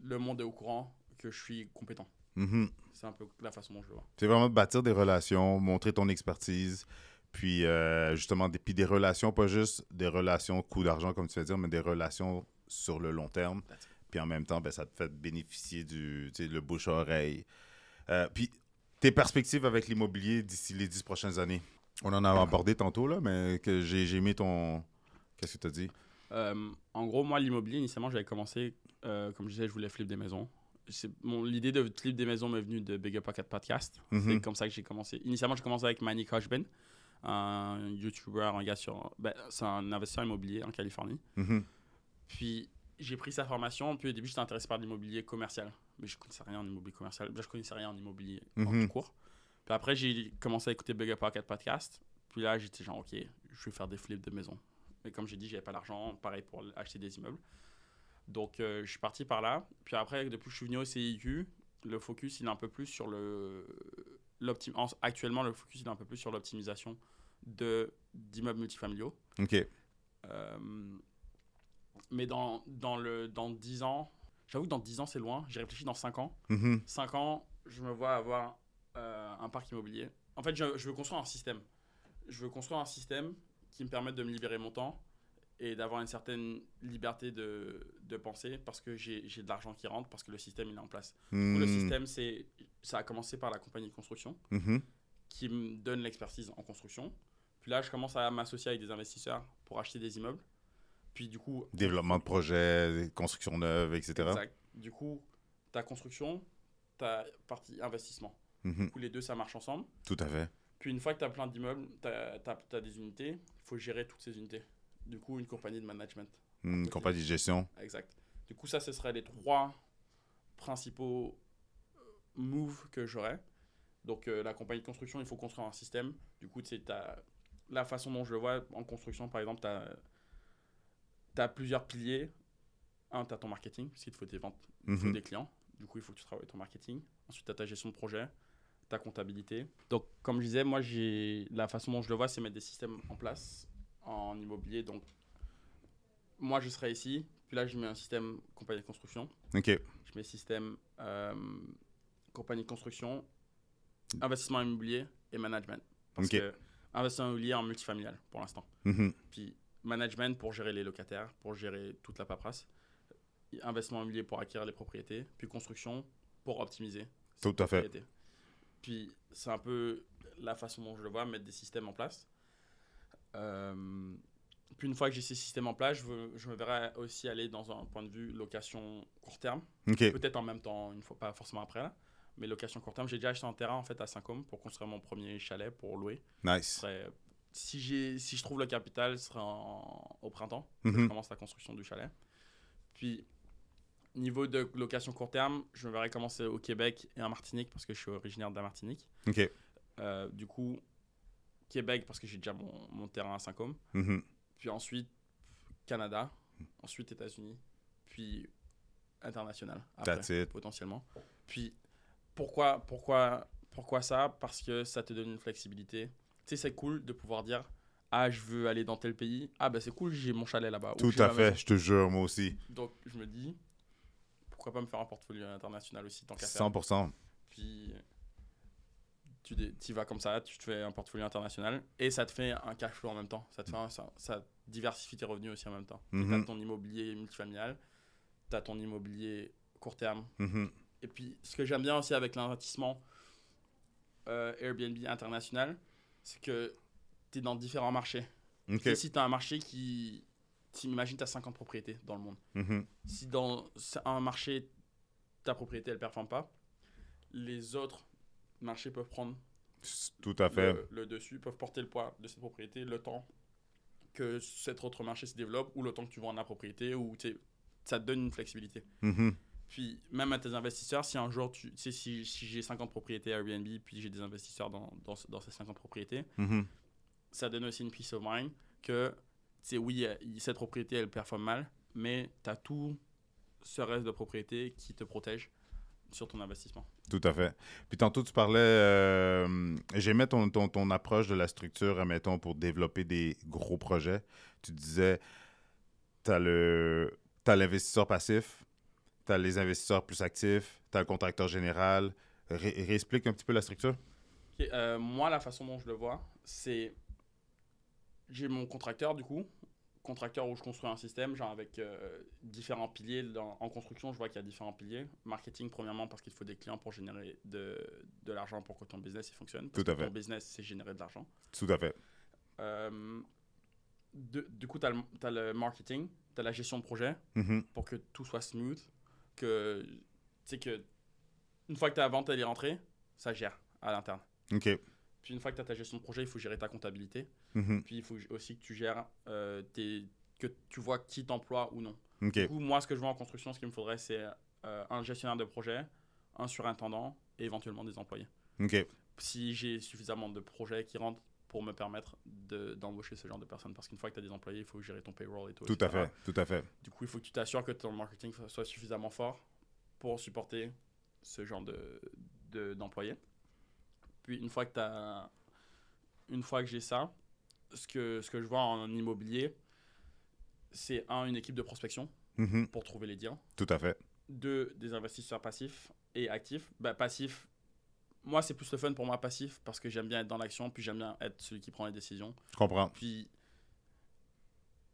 le monde est au courant que je suis compétent. Mhm. C'est un peu la façon dont je le vois. C'est vraiment bâtir des relations, montrer ton expertise, puis euh, justement, des, puis des relations, pas juste des relations coût d'argent, comme tu vas dire, mais des relations sur le long terme. Puis en même temps, ben, ça te fait bénéficier du le bouche-oreille. Euh, puis tes perspectives avec l'immobilier d'ici les dix prochaines années? On en a abordé tantôt, là, mais que j'ai aimé ton... Qu'est-ce que tu as dit? Euh, en gros, moi, l'immobilier, initialement, j'avais commencé, comme je disais, je voulais flip des maisons. C'est- mon- L'idée de flip des maisons m'est venue de Big Up Pocket Podcast. Mhm. C'est comme ça que j'ai commencé. Initialement, j'ai commencé avec Manny Koshben, un YouTuber, un gars sur. ben, c'est un investisseur immobilier en Californie. Mhm. Puis j'ai pris sa formation. Puis au début, j'étais intéressé par l'immobilier commercial. Mais je connaissais rien en immobilier commercial. Ben, je connaissais rien en immobilier en Mhm. tout court. Puis après, j'ai commencé à écouter Big Up Pocket Podcast. Puis là, j'étais genre, OK, je vais faire des flips de maison. Mais comme j'ai dit, j'avais pas l'argent. Pareil pour acheter des immeubles. Donc, euh, je suis parti par là. Puis après, depuis que je suis venu au CIQ, le focus, il est un peu plus sur le. Actuellement, le focus, il est un peu plus sur l'optimisation d'immeubles multifamiliaux. OK. Euh, mais dans, dans, le, dans 10 ans, j'avoue que dans 10 ans, c'est loin. J'ai réfléchi dans 5 ans. Mhm. 5 ans, je me vois avoir euh, un parc immobilier. En fait, je, je veux construire un système. Je veux construire un système qui me permette de me libérer mon temps et d'avoir une certaine liberté de, de penser parce que j'ai de l'argent qui rentre, parce que le système il est en place. Le Mhm. système, c'est, ça a commencé par la compagnie de construction Mhm. qui me donne l'expertise en construction. Puis là, je commence à m'associer avec des investisseurs pour acheter des immeubles. Puis du coup, Développement de projets, construction neuve, etc. exact. Du coup, ta construction, ta partie investissement. Mhm. Du coup, les deux, ça marche ensemble. Tout à fait. Puis une fois que tu as plein d'immeubles, tu as, des unités, il faut gérer toutes ces unités. Du coup, une compagnie de management. Une compagnie de gestion. Exact. Du coup, ça, ce serait les trois principaux euh, moves que j'aurais. Donc, euh, la compagnie de construction, il faut construire un système. Du coup, c'est la façon dont je le vois en construction, par exemple, tu as, plusieurs piliers. Un, tu as ton marketing, parce qu'il te faut des ventes, il faut Mhm. des clients. Du coup, il faut que tu travailles ton marketing. Ensuite, tu as ta gestion de projet, ta comptabilité. Donc, comme je disais, moi, j'ai la façon dont je le vois, c'est mettre des systèmes en place en immobilier. Donc, moi, je serais ici. Puis là, je mets un système compagnie de construction. OK. Je mets système euh, compagnie de construction, investissement immobilier et management. Parce Ok. que investissement immobilier en multifamilial pour l'instant. Mhm. Puis management pour gérer les locataires, pour gérer toute la paperasse. Investissement immobilier pour acquérir les propriétés. Puis construction pour optimiser. Tout à fait. Puis c'est un peu la façon dont je le vois, mettre des systèmes en place. Euh, puis une fois que j'ai ces systèmes en place, je, veux- je me verrai aussi aller dans un point de vue location court terme. Peut-être en même temps, une fois, pas forcément après là. Mais location court terme, j'ai déjà acheté un terrain en fait à Saint-Côme pour construire mon premier chalet pour louer. Ce Nice. serait- si, j'ai, si je trouve le capital, ce sera en- au printemps que je Mhm. commence la construction du chalet. Puis, niveau de location court terme, je me verrai commencer au Québec et en Martinique parce que je suis originaire de la Martinique. OK. Euh, du coup, Québec parce que j'ai déjà mon, mon terrain à Saint-Côme. Mhm. Puis ensuite, Canada. Ensuite, États-Unis. Puis, international. Après, That's it. potentiellement. Puis, pourquoi, pourquoi, pourquoi ça? Parce que ça te donne une flexibilité. Tu sais, c'est cool de pouvoir dire Ah, je veux aller dans tel pays. Ah, ben c'est cool, j'ai mon chalet là-bas. Ou Tout à fait, je te jure, moi aussi. Donc, je me dis Pourquoi pas me faire un portfolio international aussi, tant qu'à faire 100%. puis tu y vas comme ça, tu te fais un portfolio international et ça te fait un cash flow en même temps. Ça te fait un- ça, ça diversifie tes revenus aussi en même temps. Tu Mhm. as ton immobilier multifamilial, tu as ton immobilier court terme. Mhm. Et puis, ce que j'aime bien aussi avec l'investissement euh, Airbnb international, c'est que tu es dans différents marchés. Et si tu as un marché qui. Imagine, tu as 50 propriétés dans le monde Mhm. si dans un marché, ta propriété, elle ne performe pas, les autres marchés peuvent prendre Tout à fait. le, le dessus, peuvent porter le poids de cette propriété le temps que cet autre marché se développe ou le temps que tu vends la propriété ou ça te donne une flexibilité. Mhm. Puis même à tes investisseurs, si un jour, tu sais, si, si j'ai 50 propriétés Airbnb, puis j'ai des investisseurs dans, dans, ce- dans ces 50 propriétés, Mhm. ça donne aussi une peace of mind que, tu oui, cette propriété, elle performe mal, mais tu as tout ce reste de propriété qui te protège sur ton investissement. Tout à fait. Puis tantôt, tu parlais, euh, j'aimais ton, ton, ton approche de la structure, admettons, pour développer des gros projets. Tu disais, tu as l'investisseur passif, tu as les investisseurs plus actifs, tu le contracteur général. Ré- réexplique un petit peu la structure. Euh, moi, la façon dont je le vois, c'est. J'ai mon contracteur, du coup. Contracteur où je construis un système, genre avec euh, différents piliers. Dans- en construction, je vois qu'il y a différents piliers. Marketing, premièrement, parce qu'il faut des clients pour générer de, de l'argent pour que ton business il fonctionne. Parce Tout à que fait. Ton business, c'est générer de l'argent. Tout à fait. Euh, de- du coup, tu as, le marketing, tu as la gestion de projet Mhm. pour que tout soit smooth. Que, que une fois que ta vente elle est rentrée, ça gère à l'interne. OK. Puis une fois que tu as ta gestion de projet, il faut gérer ta comptabilité. Mhm. Puis il faut aussi que tu gères, euh, tes- que tu vois qui t'emploie ou non. OK. Du coup, moi, ce que je vois en construction, ce qu'il me faudrait, c'est euh, un gestionnaire de projet, un surintendant et éventuellement des employés. Si j'ai suffisamment de projets qui rentrent pour me permettre de- d'embaucher ce genre de personnes. Parce qu'une fois que tu as des employés, il faut gérer ton payroll et tout. Tout à fait. Tout à fait. Du coup, il faut que tu t'assures que ton marketing soit suffisamment fort pour supporter ce genre de, de- d'employés. Puis une fois que t'as- une fois que j'ai ça, ce que, ce que je vois en immobilier, c'est un, une équipe de prospection Mhm. pour trouver les deals. Tout à fait. Deux, des investisseurs passifs et actifs. Bah, passif, moi, c'est plus le fun pour moi passif parce que j'aime bien être dans l'action, puis j'aime bien être celui qui prend les décisions. Je comprends. Puis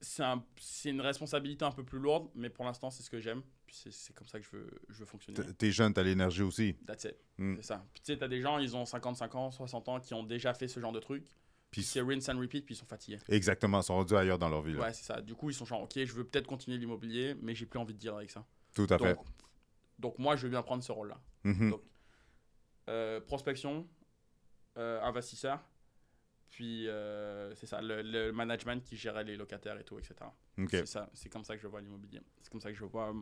c'est un- une responsabilité un peu plus lourde, mais pour l'instant, c'est ce que j'aime. Puis c'est- comme ça que je veux, je veux fonctionner. T'es jeune, t'as l'énergie aussi. That's it. Mm. C'est ça. Puis tu sais, t'as des gens, ils ont 55 ans, 60 ans, qui ont déjà fait ce genre de truc. Puis C'est rinse and repeat, puis ils sont fatigués. exactement, ils sont rendus ailleurs dans leur vie. là. Ouais, c'est ça. Du coup, ils sont genre, ok, je veux peut-être continuer l'immobilier, mais j'ai plus envie de dire avec ça. Tout à fait. Donc, moi, je veux bien prendre ce rôle-là. Mhm. donc, Euh, prospection, euh, investisseur, puis euh, c'est ça, le, le management qui gérait les locataires et tout, etc. OK. C'est ça, c'est comme ça que je vois l'immobilier. C'est comme ça que je vois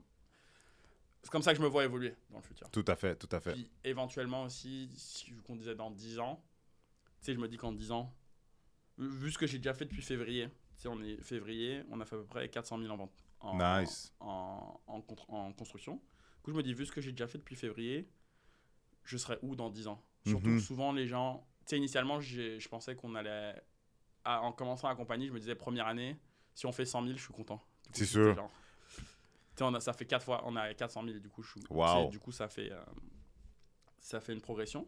c'est comme ça que je me vois évoluer dans le futur. Tout à fait, tout à fait. Puis éventuellement aussi, si qu'on disait dans 10 ans, tu sais, je me dis qu'en 10 ans, vu ce que j'ai déjà fait depuis février, tu on est février, on a fait à peu près 400 000 en vente. En, Nice. En, en, en construction. Du coup, je me dis, vu ce que j'ai déjà fait depuis février, je serai où dans 10 ans? Surtout que souvent, les gens. Tu sais, initialement, je pensais qu'on allait. à- en commençant la compagnie, je me disais, première année, si on fait 100 000, je suis content. C'est sûr. genre- Tu sais, on a, ça fait 4 fois, on a 400 000, du coup, je suis. Wow. Du coup, ça fait, euh, ça fait une progression.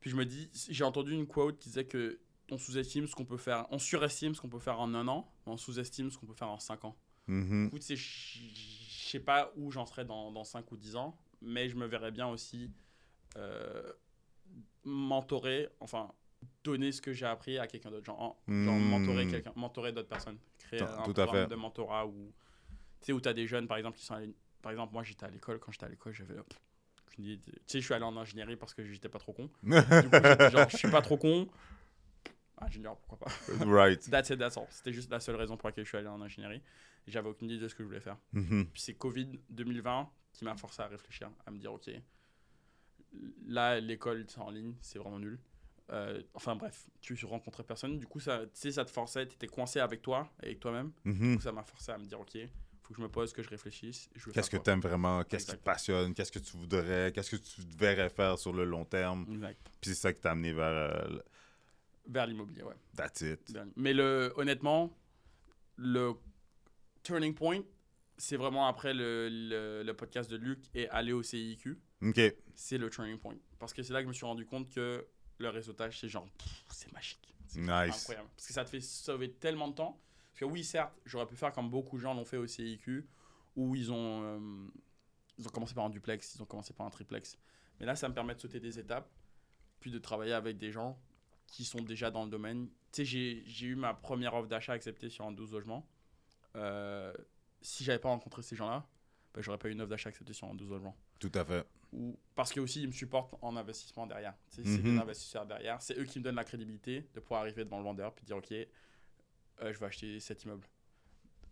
Puis je me dis, j'ai entendu une quote qui disait que on sous-estime ce qu'on peut faire, on surestime ce qu'on peut faire en un an, on sous-estime ce qu'on peut faire en 5 ans. Mhm. Coup, tu sais, je sais pas où j'en serai dans, dans 5 ou 10 ans, mais je me verrais bien aussi euh, mentorer, enfin, donner ce que j'ai appris à quelqu'un d'autre. Genre, en- genre Mm. mentorer quelqu'un, mentorer d'autres personnes. Créer Tout- un tout à programme fait. de mentorat où, tu sais, où tu as des jeunes, par exemple, qui sont allés- Par exemple, moi, j'étais à l'école. Quand j'étais à l'école, j'avais. Tu sais, je suis allé en ingénierie parce que j'étais pas trop con. Du coup, genre, je suis pas trop con. Ingénieur, pourquoi pas. right. That's it, that's all. C'était juste la seule raison pour laquelle je suis allé en ingénierie. Et j'avais aucune idée de ce que je voulais faire. Mhm. Puis c'est Covid 2020 qui m'a forcé à réfléchir, à me dire, ok, là, l'école c'est en ligne, c'est vraiment nul. Euh, enfin bref, tu rencontrais personne. Du coup, ça, tu sais, ça te forçait, tu étais coincé avec toi, avec toi-même. Du Mhm. coup, ça m'a forcé à me dire, ok, faut que je me pose, que je réfléchisse. Qu'est-ce que tu aimes vraiment? Qu'est-ce qui te passionne? Qu'est-ce que tu voudrais? Qu'est-ce que tu verrais faire sur le long terme? Exact. Puis c'est ça qui t'a amené vers euh, Vers l'immobilier, ouais. That's it. Mais le, honnêtement, le turning point, c'est vraiment après le, le, le podcast de Luc et aller au CIQ. OK. c'est le turning point. Parce que c'est là que je me suis rendu compte que le réseautage, c'est genre, c'est magique. C'est Nice. incroyable. Parce que ça te fait sauver tellement de temps. Parce que oui, certes, j'aurais pu faire comme beaucoup de gens l'ont fait au CIQ, où ils ont, euh, ils ont commencé par un duplex, ils ont commencé par un triplex. Mais là, ça me permet de sauter des étapes, puis de travailler avec des gens qui sont déjà dans le domaine. Tu sais, j'ai- eu ma première offre d'achat acceptée sur un 12 logements. Euh, si j'avais pas rencontré ces gens-là, ben, j'aurais pas eu une offre d'achat acceptée sur un 12 logements Tout à fait. ou parce qu'aussi ils me supportent en investissement derrière. Tu C'est Mhm. des investisseurs derrière. C'est eux qui me donnent la crédibilité de pouvoir arriver devant le vendeur puis dire ok, euh, je vais acheter cet immeuble.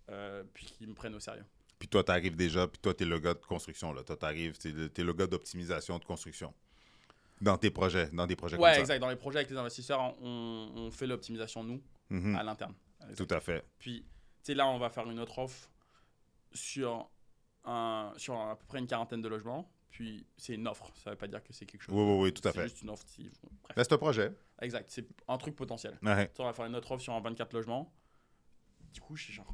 Euh, puis qu'ils me prennent au sérieux. Puis toi, t'arrives déjà, puis toi, t'es le gars de construction. Là. Toi, t'arrives, t'es le, t'es le gars d'optimisation de construction. Dans tes projets, dans des projets Ouais, comme ça. exact. Dans les projets avec les investisseurs, on, on fait l'optimisation nous Mhm. à l'interne. Tout à fait. Puis, tu sais, là, on va faire une autre offre sur, un, sur à peu près une quarantaine de logements. Puis, c'est une offre. Ça veut pas dire que c'est quelque chose. Oui, oui, oui, tout à C'est fait. juste une offre. c'est un projet. Exact. C'est un truc potentiel. Ouais. On va faire une autre offre sur un 24 logements. Du coup, je suis genre.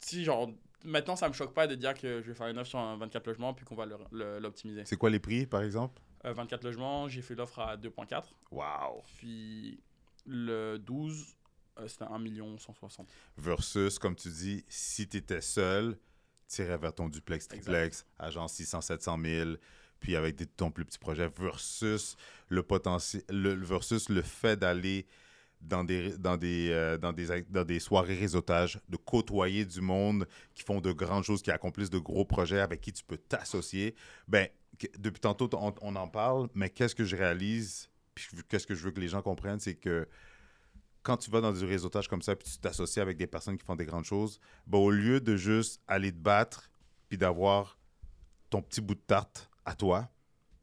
si, genre. Maintenant, ça me choque pas de dire que je vais faire une offre sur un 24 logements puis qu'on va l'optimiser. C'est quoi les prix, par exemple? Euh, 24 logements, j'ai fait l'offre à 2.4. Wow. Puis le 12, euh, c'était 1 million 160. Versus, comme tu dis, si tu étais seul, tu irais vers ton duplex, triplex, à genre 600, 700 000, puis avec des, ton plus petit projet, versus le potentiel, le, versus le fait d'aller dans des, dans, des, euh, dans, des, dans des soirées réseautage, de côtoyer du monde qui font de grandes choses, qui accomplissent de gros projets avec qui tu peux t'associer. Ben, depuis tantôt, on, on en parle, mais qu'est-ce que je réalise, puis qu'est-ce que je veux que les gens comprennent, c'est que quand tu vas dans du réseautage comme ça, puis tu t'associes avec des personnes qui font des grandes choses, ben, au lieu de juste aller te battre, puis d'avoir ton petit bout de tarte à toi,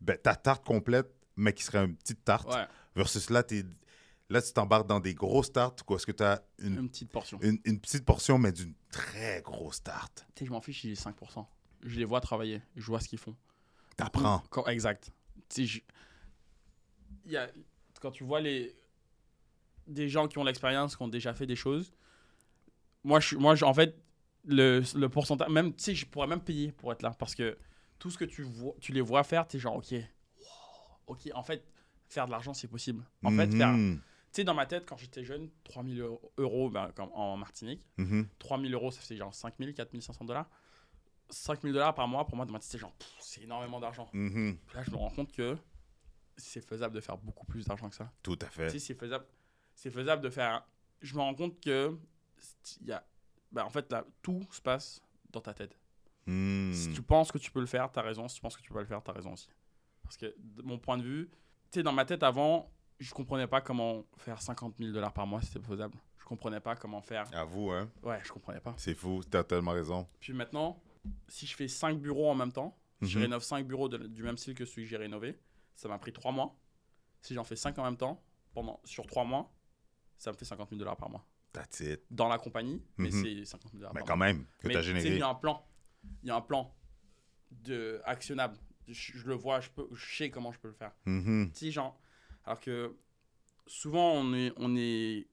ben, ta tarte complète, mais qui serait une petite tarte, Ouais, versus là, t'es- là tu t'embarques dans des grosses tartes, ou est-ce que tu as une, une petite portion. une, une petite portion, mais d'une très grosse tarte. Tu sais, je m'en fiche, j'ai 5%. Je les vois travailler, je vois ce qu'ils font. T'apprends. Quand- exact. Tu sais, je- il y a, quand tu vois les, des gens qui ont l'expérience, qui ont déjà fait des choses, moi, je, suis- moi je- en fait, le, le pourcentage, même, tu sais, je pourrais même payer pour être là parce que tout ce que tu, vois, tu les vois faire, tu es genre, ok, wow, ok, en fait, faire de l'argent, c'est possible. En fait, faire, tu Mhm. sais, dans ma tête, quand j'étais jeune, 3000 euros, ben, comme en Martinique, Mhm. 3000 euros, ça fait genre 5000, 4500 dollars. 5000 dollars par mois, pour moi, c'est genre, c'est énormément d'argent. Mhm. Puis Là, je me rends compte que c'est faisable de faire beaucoup plus d'argent que ça. Tout à Tu fait. sais, c'est faisable, c'est faisable de faire. Je me rends compte que il y a, ben, en fait, là, tout se passe dans ta tête. Mhm. Si tu penses que tu peux le faire, t'as raison. Si tu penses que tu peux pas le faire, t'as raison aussi. Parce que de mon point de vue, tu sais, dans ma tête avant, je comprenais pas comment faire 50 000 dollars par mois, c'était faisable. Je comprenais pas comment faire. À vous, hein? Ouais, je comprenais pas. C'est fou, t'as tellement raison. Puis maintenant, si je fais 5 bureaux en même temps, je Mhm. rénove 5 bureaux de- du même style que celui que j'ai rénové, ça m'a pris 3 mois. Si j'en fais 5 en même temps, pendant, sur 3 mois, ça me fait 50 000 dollars par mois. That's it. Dans la compagnie, mais Mhm. c'est 50 000 dollars Mais par quand mois. même, que tu as généré. Il y a un plan. Il y a un plan de actionnable. Je, je le vois, je, peux, je sais comment je peux le faire. Mhm. Genre, alors que souvent on est, on est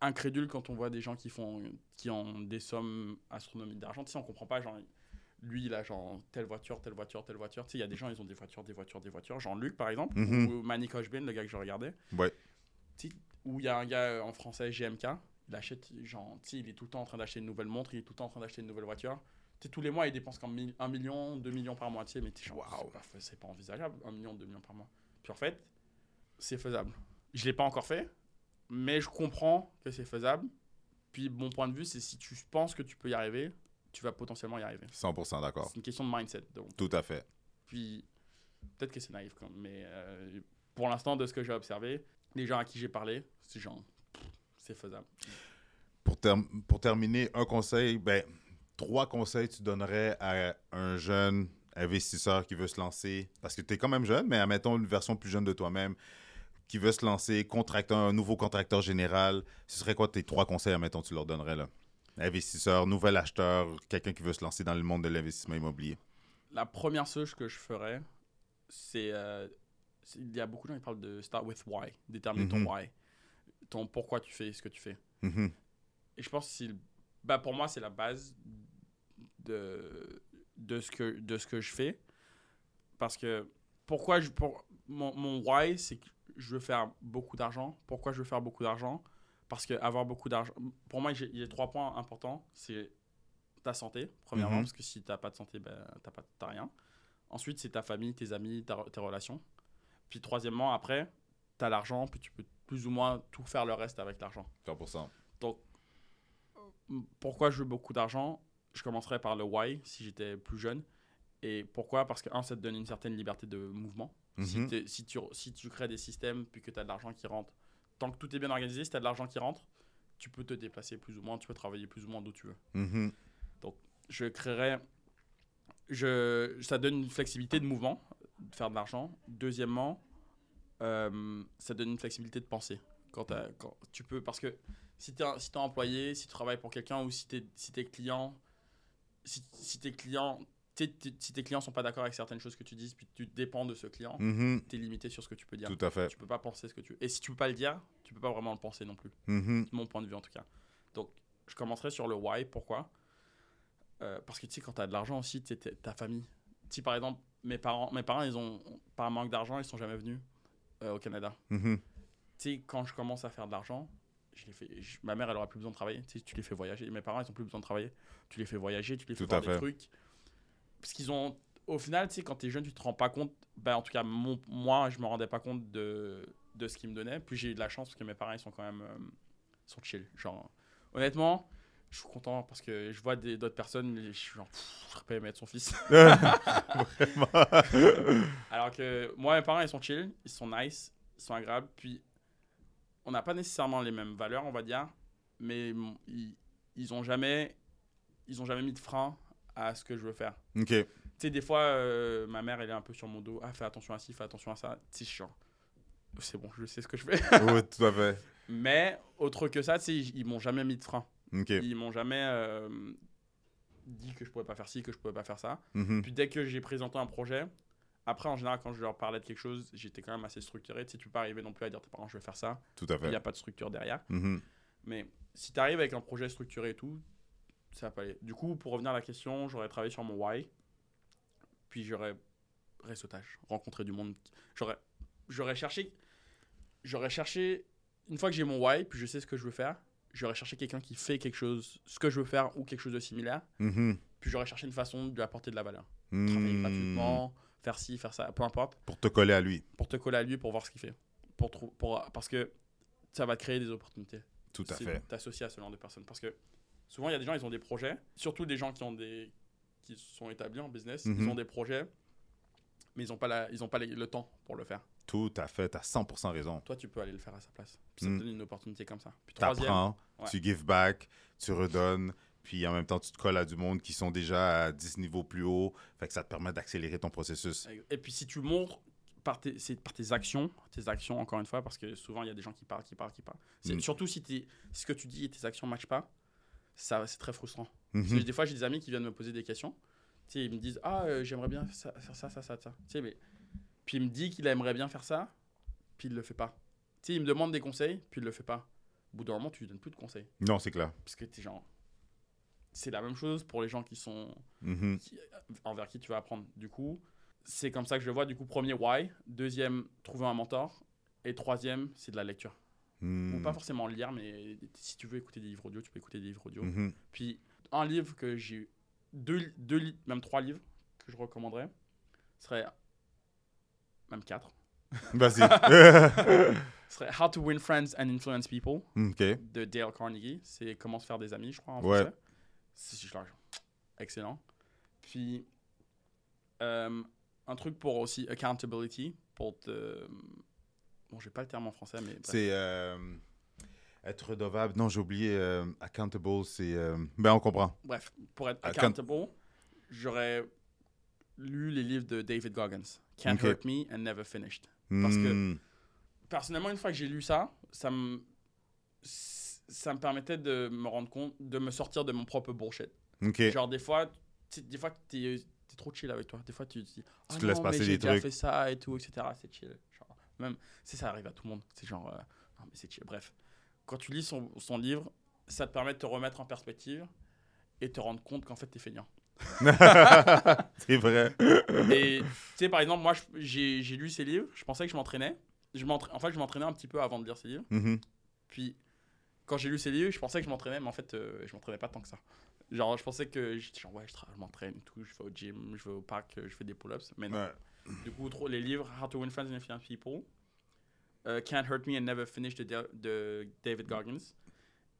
incrédule quand on voit des gens qui font qui ont des sommes astronomiques d'argent. Tu sais, on comprend pas, genre, lui, il a genre telle voiture, telle voiture, telle voiture. Tu sais, il y a des gens, ils ont des voitures, des voitures, des voitures. Genre Luc, par exemple, Mhm. ou Manny Kochben, le gars que je regardais. Ouais. Tu sais, où il y a un gars euh, en français, GMK, il achète, genre, tu sais, il est tout le temps en train d'acheter une nouvelle montre, il est tout le temps en train d'acheter une nouvelle voiture. Tu sais, tous les mois, il dépense comme 1 million, 2 millions par mois, tu sais, mais c'est pas- c'est pas envisageable, 1 million, 2 millions par mois. Puis en fait, c'est faisable. Je l'ai pas encore fait, mais je comprends que c'est faisable. Puis mon point de vue, c'est si tu penses que tu peux y arriver, tu vas potentiellement y arriver. 100% d'accord. C'est une question de mindset. Donc. Tout à fait. Puis peut-être que c'est naïf, quand même, mais euh, pour l'instant, de ce que j'ai observé, les gens à qui j'ai parlé, c'est genre, c'est faisable. Pour terminer, un conseil, ben, trois conseils tu donnerais à un jeune investisseur qui veut se lancer, parce que tu es quand même jeune, mais admettons une version plus jeune de toi-même, qui veut se lancer, contracteur, un nouveau contracteur général, ce serait quoi tes trois conseils, admettons, tu leur donnerais là? Investisseur, nouvel acheteur, quelqu'un qui veut se lancer dans le monde de l'investissement immobilier. La première chose que je ferais, c'est. euh, il y a beaucoup de gens qui parlent de start with why, déterminer Mhm. ton why, ton pourquoi tu fais ce que tu fais. Mhm. Et je pense que le- bah pour moi, c'est la base de, de, ce que, de ce que je fais. Parce que pourquoi je, pour, mon, mon why, c'est que je veux faire beaucoup d'argent. Pourquoi je veux faire beaucoup d'argent? Parce que avoir beaucoup d'argent. Pour moi, il y a trois points importants. C'est ta santé, premièrement, Mhm. parce que si tu n'as pas de santé, ben, tu n'as rien. Ensuite, c'est ta famille, tes amis, ta- tes relations. Puis troisièmement, après, tu as l'argent, puis tu peux plus ou moins tout faire le reste avec l'argent. 100%. Donc, pourquoi je veux beaucoup d'argent? Je commencerai par le why si j'étais plus jeune. Et pourquoi? Parce que, un, ça te donne une certaine liberté de mouvement. Si, Mhm. si, tu, si tu crées des systèmes puis que tu as de l'argent qui rentre, tant que tout est bien organisé, si tu as de l'argent qui rentre, tu peux te déplacer plus ou moins, tu peux travailler plus ou moins d'où tu veux. Mhm. Je créerais. Je, ça donne une flexibilité de mouvement, de faire de l'argent. Deuxièmement, euh, ça donne une flexibilité de penser. Quand, tu peux, parce que si tu es, si employé, si tu travailles pour quelqu'un ou si, t'es- si tes clients, si, si tes clients, t'es- t'es- si tes clients sont pas d'accord avec certaines choses que tu dis, puis tu dépends de ce client, Mhm. tu es limité sur ce que tu peux dire. Tout à fait. Tu peux pas penser ce que tu. Et si tu peux pas le dire, tu peux pas vraiment le penser non plus Mhm. de mon point de vue en tout cas. Donc, je commencerai sur le why, pourquoi Euh, Parce que tu sais, quand tu as de l'argent aussi, tu ta famille. Si par exemple, mes parents, mes parents ils ont, par manque d'argent, ils sont jamais venus euh, au Canada. Mhm. Tu sais, quand je commence à faire de l'argent, je les fais, je- ma mère, elle aura plus besoin de travailler. Tu sais, tu les fais voyager. Mes parents, ils ont plus besoin de travailler. Tu les fais voyager, tu les fais Tout à des fait. trucs. Parce qu'ils ont. Au final, tu sais, quand tu es jeune, tu te rends pas compte. Ben, en tout cas, mon- moi, je me rendais pas compte de, de ce qu'ils me donnaient. Puis j'ai eu de la chance parce que mes parents, ils sont quand même. euh, ils sont chill. Genre, honnêtement, je suis content parce que je vois d'autres personnes, je suis genre, je serais pas aimé être son fils. Alors que moi, mes parents, ils sont chill, ils sont nice, ils sont agréables. Puis, on n'a pas nécessairement les mêmes valeurs, on va dire, mais ils, ils ont jamais, ils ont jamais mis de frein à ce que je veux faire. OK. Tu sais, des fois, euh, ma mère, elle est un peu sur mon dos. Ah, fais attention à ci, fais attention à ça. Suis genre, c'est bon, je sais ce que je fais. oui, tout à fait. mais, autre que ça, tu sais, ils, ils m'ont jamais mis de frein. OK. Ils m'ont jamais euh, dit que je pouvais pas faire ci, que je pouvais pas faire ça. Mhm. Puis dès que j'ai présenté un projet, après, en général, quand je leur parlais de quelque chose, j'étais quand même assez structuré. Tu sais, tu peux pas arriver non plus à dire à tes parents, je vais faire ça. Tout à Il n'y fait. a pas de structure derrière. Mhm. Mais si tu arrives avec un projet structuré et tout, ça va pas aller. Du coup, pour revenir à la question, j'aurais travaillé sur mon why. Puis j'aurais réseautage, rencontrer du monde. J'aurais, j'aurais cherché, j'aurais cherché, une fois que j'ai mon why, puis je sais ce que je veux faire, j'aurais cherché quelqu'un qui fait quelque chose, ce que je veux faire ou quelque chose de similaire. Mhm. Puis j'aurais cherché une façon de lui apporter de la valeur. Mm. Travailler gratuitement, faire ci, faire ça, peu importe, Pour te coller à lui. pour te coller à lui pour voir ce qu'il fait. Pour, trou- pour, parce que ça va te créer des opportunités. Tout à si fait. T'associer à ce genre de personnes. Parce que souvent, il y a des gens, ils ont des projets, surtout des gens qui ont des qui sont établis en business, Mhm. ils ont des projets, mais ils n'ont pas, la, ils ont pas les- le temps pour le faire. Tout à fait. Tu as 100% raison. Toi, tu peux aller le faire à sa place. Puis ça Mm. te donne une opportunité comme ça. Puis apprends, ouais. tu give back, tu redonnes, Puis en même temps, tu te colles à du monde qui sont déjà à 10 niveaux plus haut. Fait que ça te permet d'accélérer ton processus. Et puis si tu montres par tes, c'est par tes actions, tes actions encore une fois, parce que souvent il y a des gens qui parlent, qui parlent, qui parlent. Mm. Surtout si ce que tu dis et tes actions ne matchent pas, ça, c'est très frustrant. Mhm. Parce que des fois, j'ai des amis qui viennent me poser des questions. Tu sais, ils me disent Ah, euh, j'aimerais bien ça- faire ça, ça, ça, ça. Tu sais, mais... Puis il me dit qu'il aimerait bien faire ça, puis il le fait pas. Tu sais, il me demande des conseils, puis il le fait pas. Au bout d'un moment, tu lui donnes plus de conseils. Non, c'est clair. Parce que t'es genre. C'est la même chose pour les gens qui sont. Mhm. qui- envers qui tu vas apprendre. Du coup, c'est comme ça que je le vois. Du coup, premier, why. Deuxième, trouver un mentor. Et troisième, c'est de la lecture. Ou pas forcément lire, mais si tu veux écouter des livres audio, tu peux écouter des livres audio. Mhm. Puis un livre que j'ai deux, deux même trois livres que je recommanderais serait même quatre. Vas-y. serait How to Win Friends and Influence People ok. de Dale Carnegie. C'est comment se faire des amis, je crois en Ouais. français. Excellent. Puis euh, un truc pour aussi accountability pour te bon j'ai pas le terme en français mais. C'est euh, être redevable. Non, j'ai oublié. euh, accountable, c'est. euh, Ben, on comprend. Bref, pour être Account- accountable, j'aurais lu les livres de David Goggins. Can't Ok. Hurt Me and Never Finished. Parce que- Hmm. Personnellement, une fois que j'ai lu ça, ça me, ça me permettait de me rendre compte, de me sortir de mon propre bullshit. Genre, des fois, des fois, t'es es trop chill avec toi. Des fois, tu te dis, ah laisses non, passer mais j'ai déjà trucs. fait ça et tout, etc. C'est chill. Même, si ça arrive à tout le monde. C'est genre, euh, non, mais c'est. Bref, quand tu lis son, son livre, ça te permet de te remettre en perspective et te rendre compte qu'en fait, t'es feignant. c'est vrai. Et tu sais, par exemple, moi, j'ai j'ai lu ses livres, je pensais que je m'entraînais. Je m'entra- en fait, je m'entraînais un petit peu avant de lire ses livres. Mhm. Puis, quand j'ai lu ses livres, je pensais que je m'entraînais, mais en fait, euh, je m'entraînais pas tant que ça. Genre, je pensais que j'étais genre, ouais, je, je m'entraîne tout, je vais au gym, je vais au parc, je fais des pull-ups. Mais non. Ouais. Du coup, trop, les livres How to Win Friends and Influence People, euh, Can't Hurt Me and Never Finish de, de David Goggins,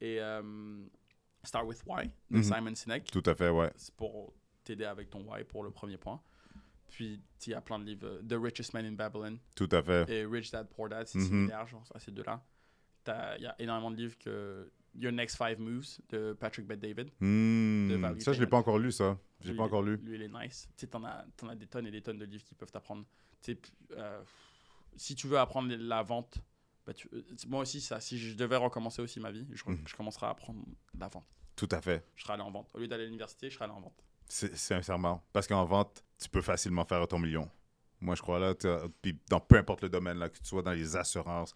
et euh, Start with Why de Mhm. Simon Sinek. Tout à fait, ouais. C'est pour t'aider avec ton why pour le premier point. Puis, il y a plein de livres. euh, The Richest Man in Babylon Tout à fait. et Rich Dad Poor Dad, c'est Mhm. similaire, genre, à ces deux-là. Il y a énormément de livres que Your Next Five Moves de Patrick Bet David. Value Ça, je l'ai payment. pas encore lu, ça. Je l'ai Lui, pas encore lu. Lui, il est nice. Tu sais, t'en as, t'en as des tonnes et des tonnes de livres qui peuvent t'apprendre. Euh, si tu veux apprendre la vente, bah, tu- euh, moi aussi, ça, si je devais recommencer aussi ma vie, je, je commencerais à apprendre la vente. Tout à fait. Je serais allé en vente. Au lieu d'aller à l'université, je serais allé en vente. C'est- Sincèrement. Parce qu'en vente, tu peux facilement faire ton million. Moi, je crois là, puis dans peu importe le domaine, là, que tu sois dans les assurances,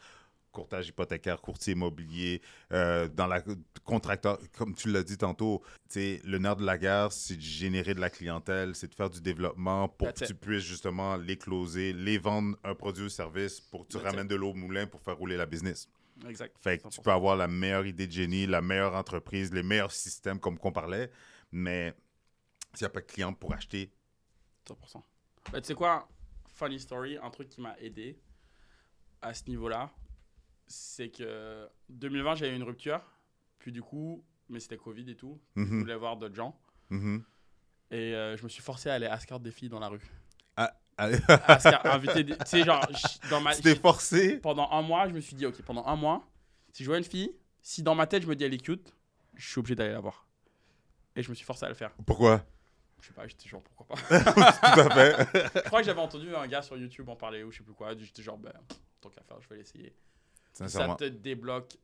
courtage hypothécaire, courtier immobilier, euh, dans la contracteur, comme tu l'as dit tantôt, tu sais, le nerf de la guerre, c'est de générer de la clientèle, c'est de faire du développement pour That's que it. tu puisses justement les closer, les vendre un produit ou service pour que tu That's ramènes de l'eau au moulin pour faire rouler la business. Exact. Fait que tu 100%. peux avoir la meilleure idée de génie, la meilleure entreprise, les meilleurs systèmes comme qu'on parlait, mais s'il n'y a pas de client pour acheter, 100%. Bah, tu sais quoi, funny story, un truc qui m'a aidé à ce niveau-là, c'est que 2020, j'ai eu une rupture. Puis du coup, mais c'était Covid et tout. Je Mhm, voulais voir d'autres gens. mhm. Et euh, je me suis forcé à aller escort des filles dans la rue. Allez, Escort- inviter des- Tu sais, genre, dans ma. forcé? Pendant un mois, je me suis dit, ok, pendant un mois, si je vois une fille, si dans ma tête, je me dis elle est cute, je suis obligé d'aller la voir. Et je me suis forcé à le faire. Pourquoi? Je sais pas, j'étais genre, pourquoi pas? Tout à fait. je crois que j'avais entendu un gars sur YouTube en parler ou je sais plus quoi. J'étais genre, ben, tant qu'à faire, je vais l'essayer. Ça te débloque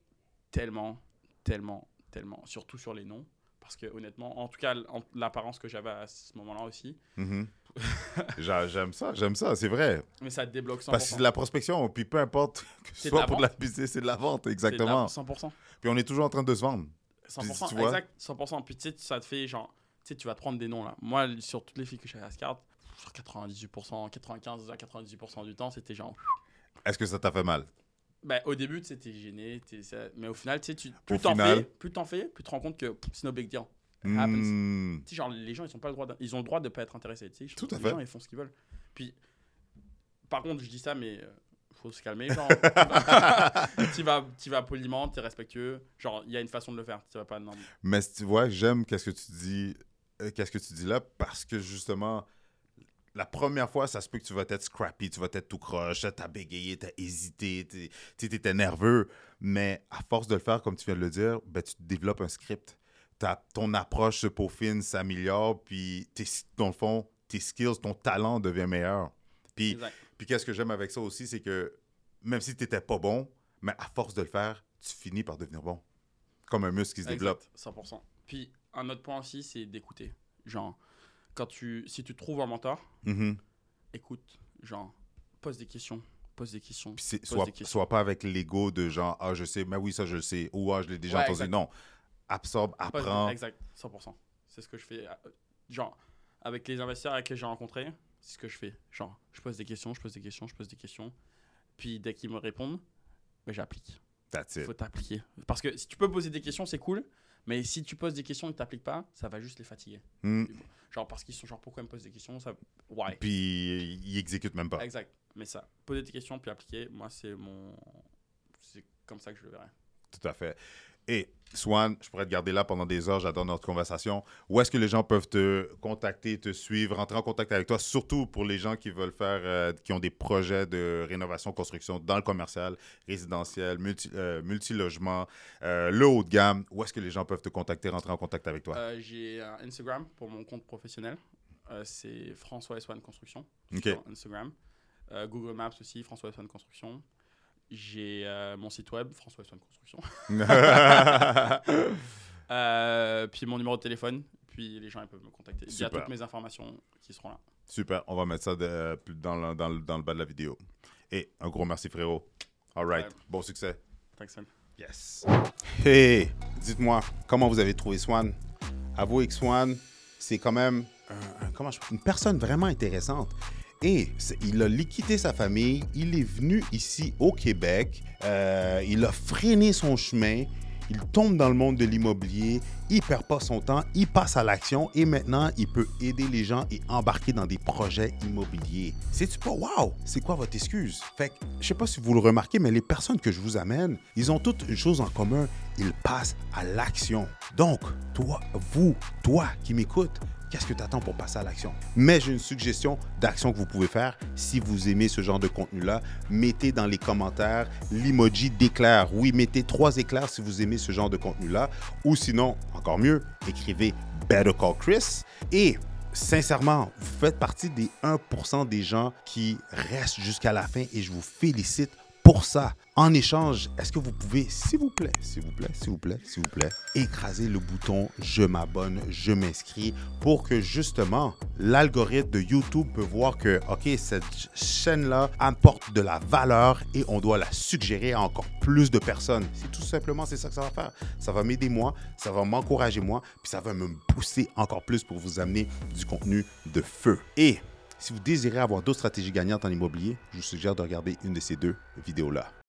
tellement, tellement, tellement. Surtout sur les noms. Parce que honnêtement, en tout cas, en- l'apparence que j'avais à ce moment-là aussi. Mhm. J'a- J'aime ça, j'aime ça, c'est vrai. Mais ça te débloque 100%. Parce que c'est de la prospection, puis peu importe que ce de soit la pour de la business, c'est de la vente, C'est de la- exactement. 100%. Puis on est toujours en train de se vendre. 100%, tu vois. exact, 100%. Puis tu sais, ça te fait genre, tu sais, tu vas te prendre des noms là. Moi, sur toutes les filles que j'avais à Scart, sur 98%, 95 à 98% du temps, c'était genre. Est-ce que ça t'a fait mal? Ben, au début, tu sais, t'es gêné, ça- mais au final, tu sais, tu- plus t'en fais, plus t'en fais, plus tu te rends compte que c'est no big deal. Sais, genre, les gens, ils, sont pas le droit de- ils ont le droit de pas être intéressés. Tout à fait. Les gens, ils font ce qu'ils veulent. Puis, par contre, je dis ça, mais euh, faut se calmer. Genre, tu vas, tu vas poliment, tu es respectueux. Genre, il y a une façon de le faire. Tu vas pas. Non, Mais tu vois, j'aime qu'est-ce que tu dis, euh, qu'est-ce que tu dis là, parce que justement, la première fois, ça se peut que tu vas être scrappy, tu vas être tout croche, t'as bégayé, t'as hésité, t'es- tu étais nerveux, mais à force de le faire, comme tu viens de le dire, ben, tu développes un script. ta, ton approche se peaufine, s'améliore, puis tes, dans le fond, tes skills, ton talent devient meilleur. Puis, puis qu'est-ce que j'aime avec ça aussi, c'est que même si tu n'étais pas bon, mais à force de le faire, tu finis par devenir bon. Comme un muscle qui se développe. Exact, 100%. Puis un autre point aussi, c'est d'écouter. Genre, quand tu, si tu trouves un mentor, Mhm. écoute. Genre, pose des questions. Pose des questions. Pose des questions. sois pas avec l'ego de genre, ah, je sais, mais oui, ça, je le sais. Ou, ah, je l'ai déjà Ouais, entendu. exact. Non. Absorbe, apprends. Exact, 100%. C'est ce que je fais. euh, Genre, avec les investisseurs avec qui j'ai rencontré, c'est ce que je fais. Genre, je pose des questions, je pose des questions, je pose des questions. Puis dès qu'ils me répondent, ben, j'applique. That's it. faut t'appliquer. Parce que si tu peux poser des questions, c'est cool. Mais si tu poses des questions et que tu n'appliques pas, ça va juste les fatiguer. Hmm. Genre, parce qu'ils sont genre, pourquoi ils me posent des questions ça... Ouais. Puis, il exécute même pas. Exact. Mais ça, poser des questions puis appliquer, moi, c'est mon. C'est comme ça que je le verrai. Tout à fait. Et Swan, je pourrais te garder là pendant des heures, j'adore notre conversation. Où est-ce que les gens peuvent te contacter, te suivre, rentrer en contact avec toi, surtout pour les gens qui veulent faire, euh, qui ont des projets de rénovation, construction dans le commercial, résidentiel, multi, euh, multilogement, euh, le haut de gamme? Où est-ce que les gens peuvent te contacter, rentrer en contact avec toi? Euh, j'ai un Instagram pour mon compte professionnel. C'est François S1 Construction OK. sur Instagram. Google Maps aussi, François S1 Construction. J'ai euh, mon site web, François S1 Construction. Euh, puis mon numéro de téléphone. Puis les gens ils peuvent me contacter. Il y a toutes mes informations qui seront là. Super, on va mettre ça de- plus dans, le, dans, le, dans le bas de la vidéo. Et un gros merci, frérot. All right, Ouais. bon succès. Thanks, man. Yes. Hey, dites-moi, comment vous avez trouvé Swan? Avouez que Swan, c'est quand même un- un- comment je- une personne vraiment intéressante. Et il a liquidé sa famille, il est venu ici au Québec, euh, il a freiné son chemin, il tombe dans le monde de l'immobilier, il perd pas son temps, il passe à l'action et maintenant il peut aider les gens et embarquer dans des projets immobiliers. C'est-tu pas wow? C'est quoi votre excuse? Fait que, je sais pas si vous le remarquez, mais les personnes que je vous amène, ils ont toutes une chose en commun, ils passent à l'action. Donc, toi, vous, toi qui m'écoutes, Qu'est-ce que tu attends pour passer à l'action? Mais j'ai une suggestion d'action que vous pouvez faire. Si vous aimez ce genre de contenu-là, mettez dans les commentaires l'emoji d'éclair. Oui, mettez trois éclairs si vous aimez ce genre de contenu-là. Ou sinon, encore mieux, écrivez Better Call Chris. Et sincèrement, vous faites partie des 1% des gens qui restent jusqu'à la fin et je vous félicite pour ça. En échange, est-ce que vous pouvez, s'il vous plaît, s'il vous plaît, s'il vous plaît, s'il vous plaît, écraser le bouton je m'abonne, je m'inscris pour que justement l'algorithme de YouTube peut voir que, OK, cette chaîne-là apporte de la valeur et on doit la suggérer à encore plus de personnes. C'est tout simplement, c'est ça que ça va faire. Ça va m'aider moi, ça va m'encourager moi, puis ça va me pousser encore plus pour vous amener du contenu de feu. Et si vous désirez avoir d'autres stratégies gagnantes en immobilier, je vous suggère de regarder une de ces deux vidéos-là.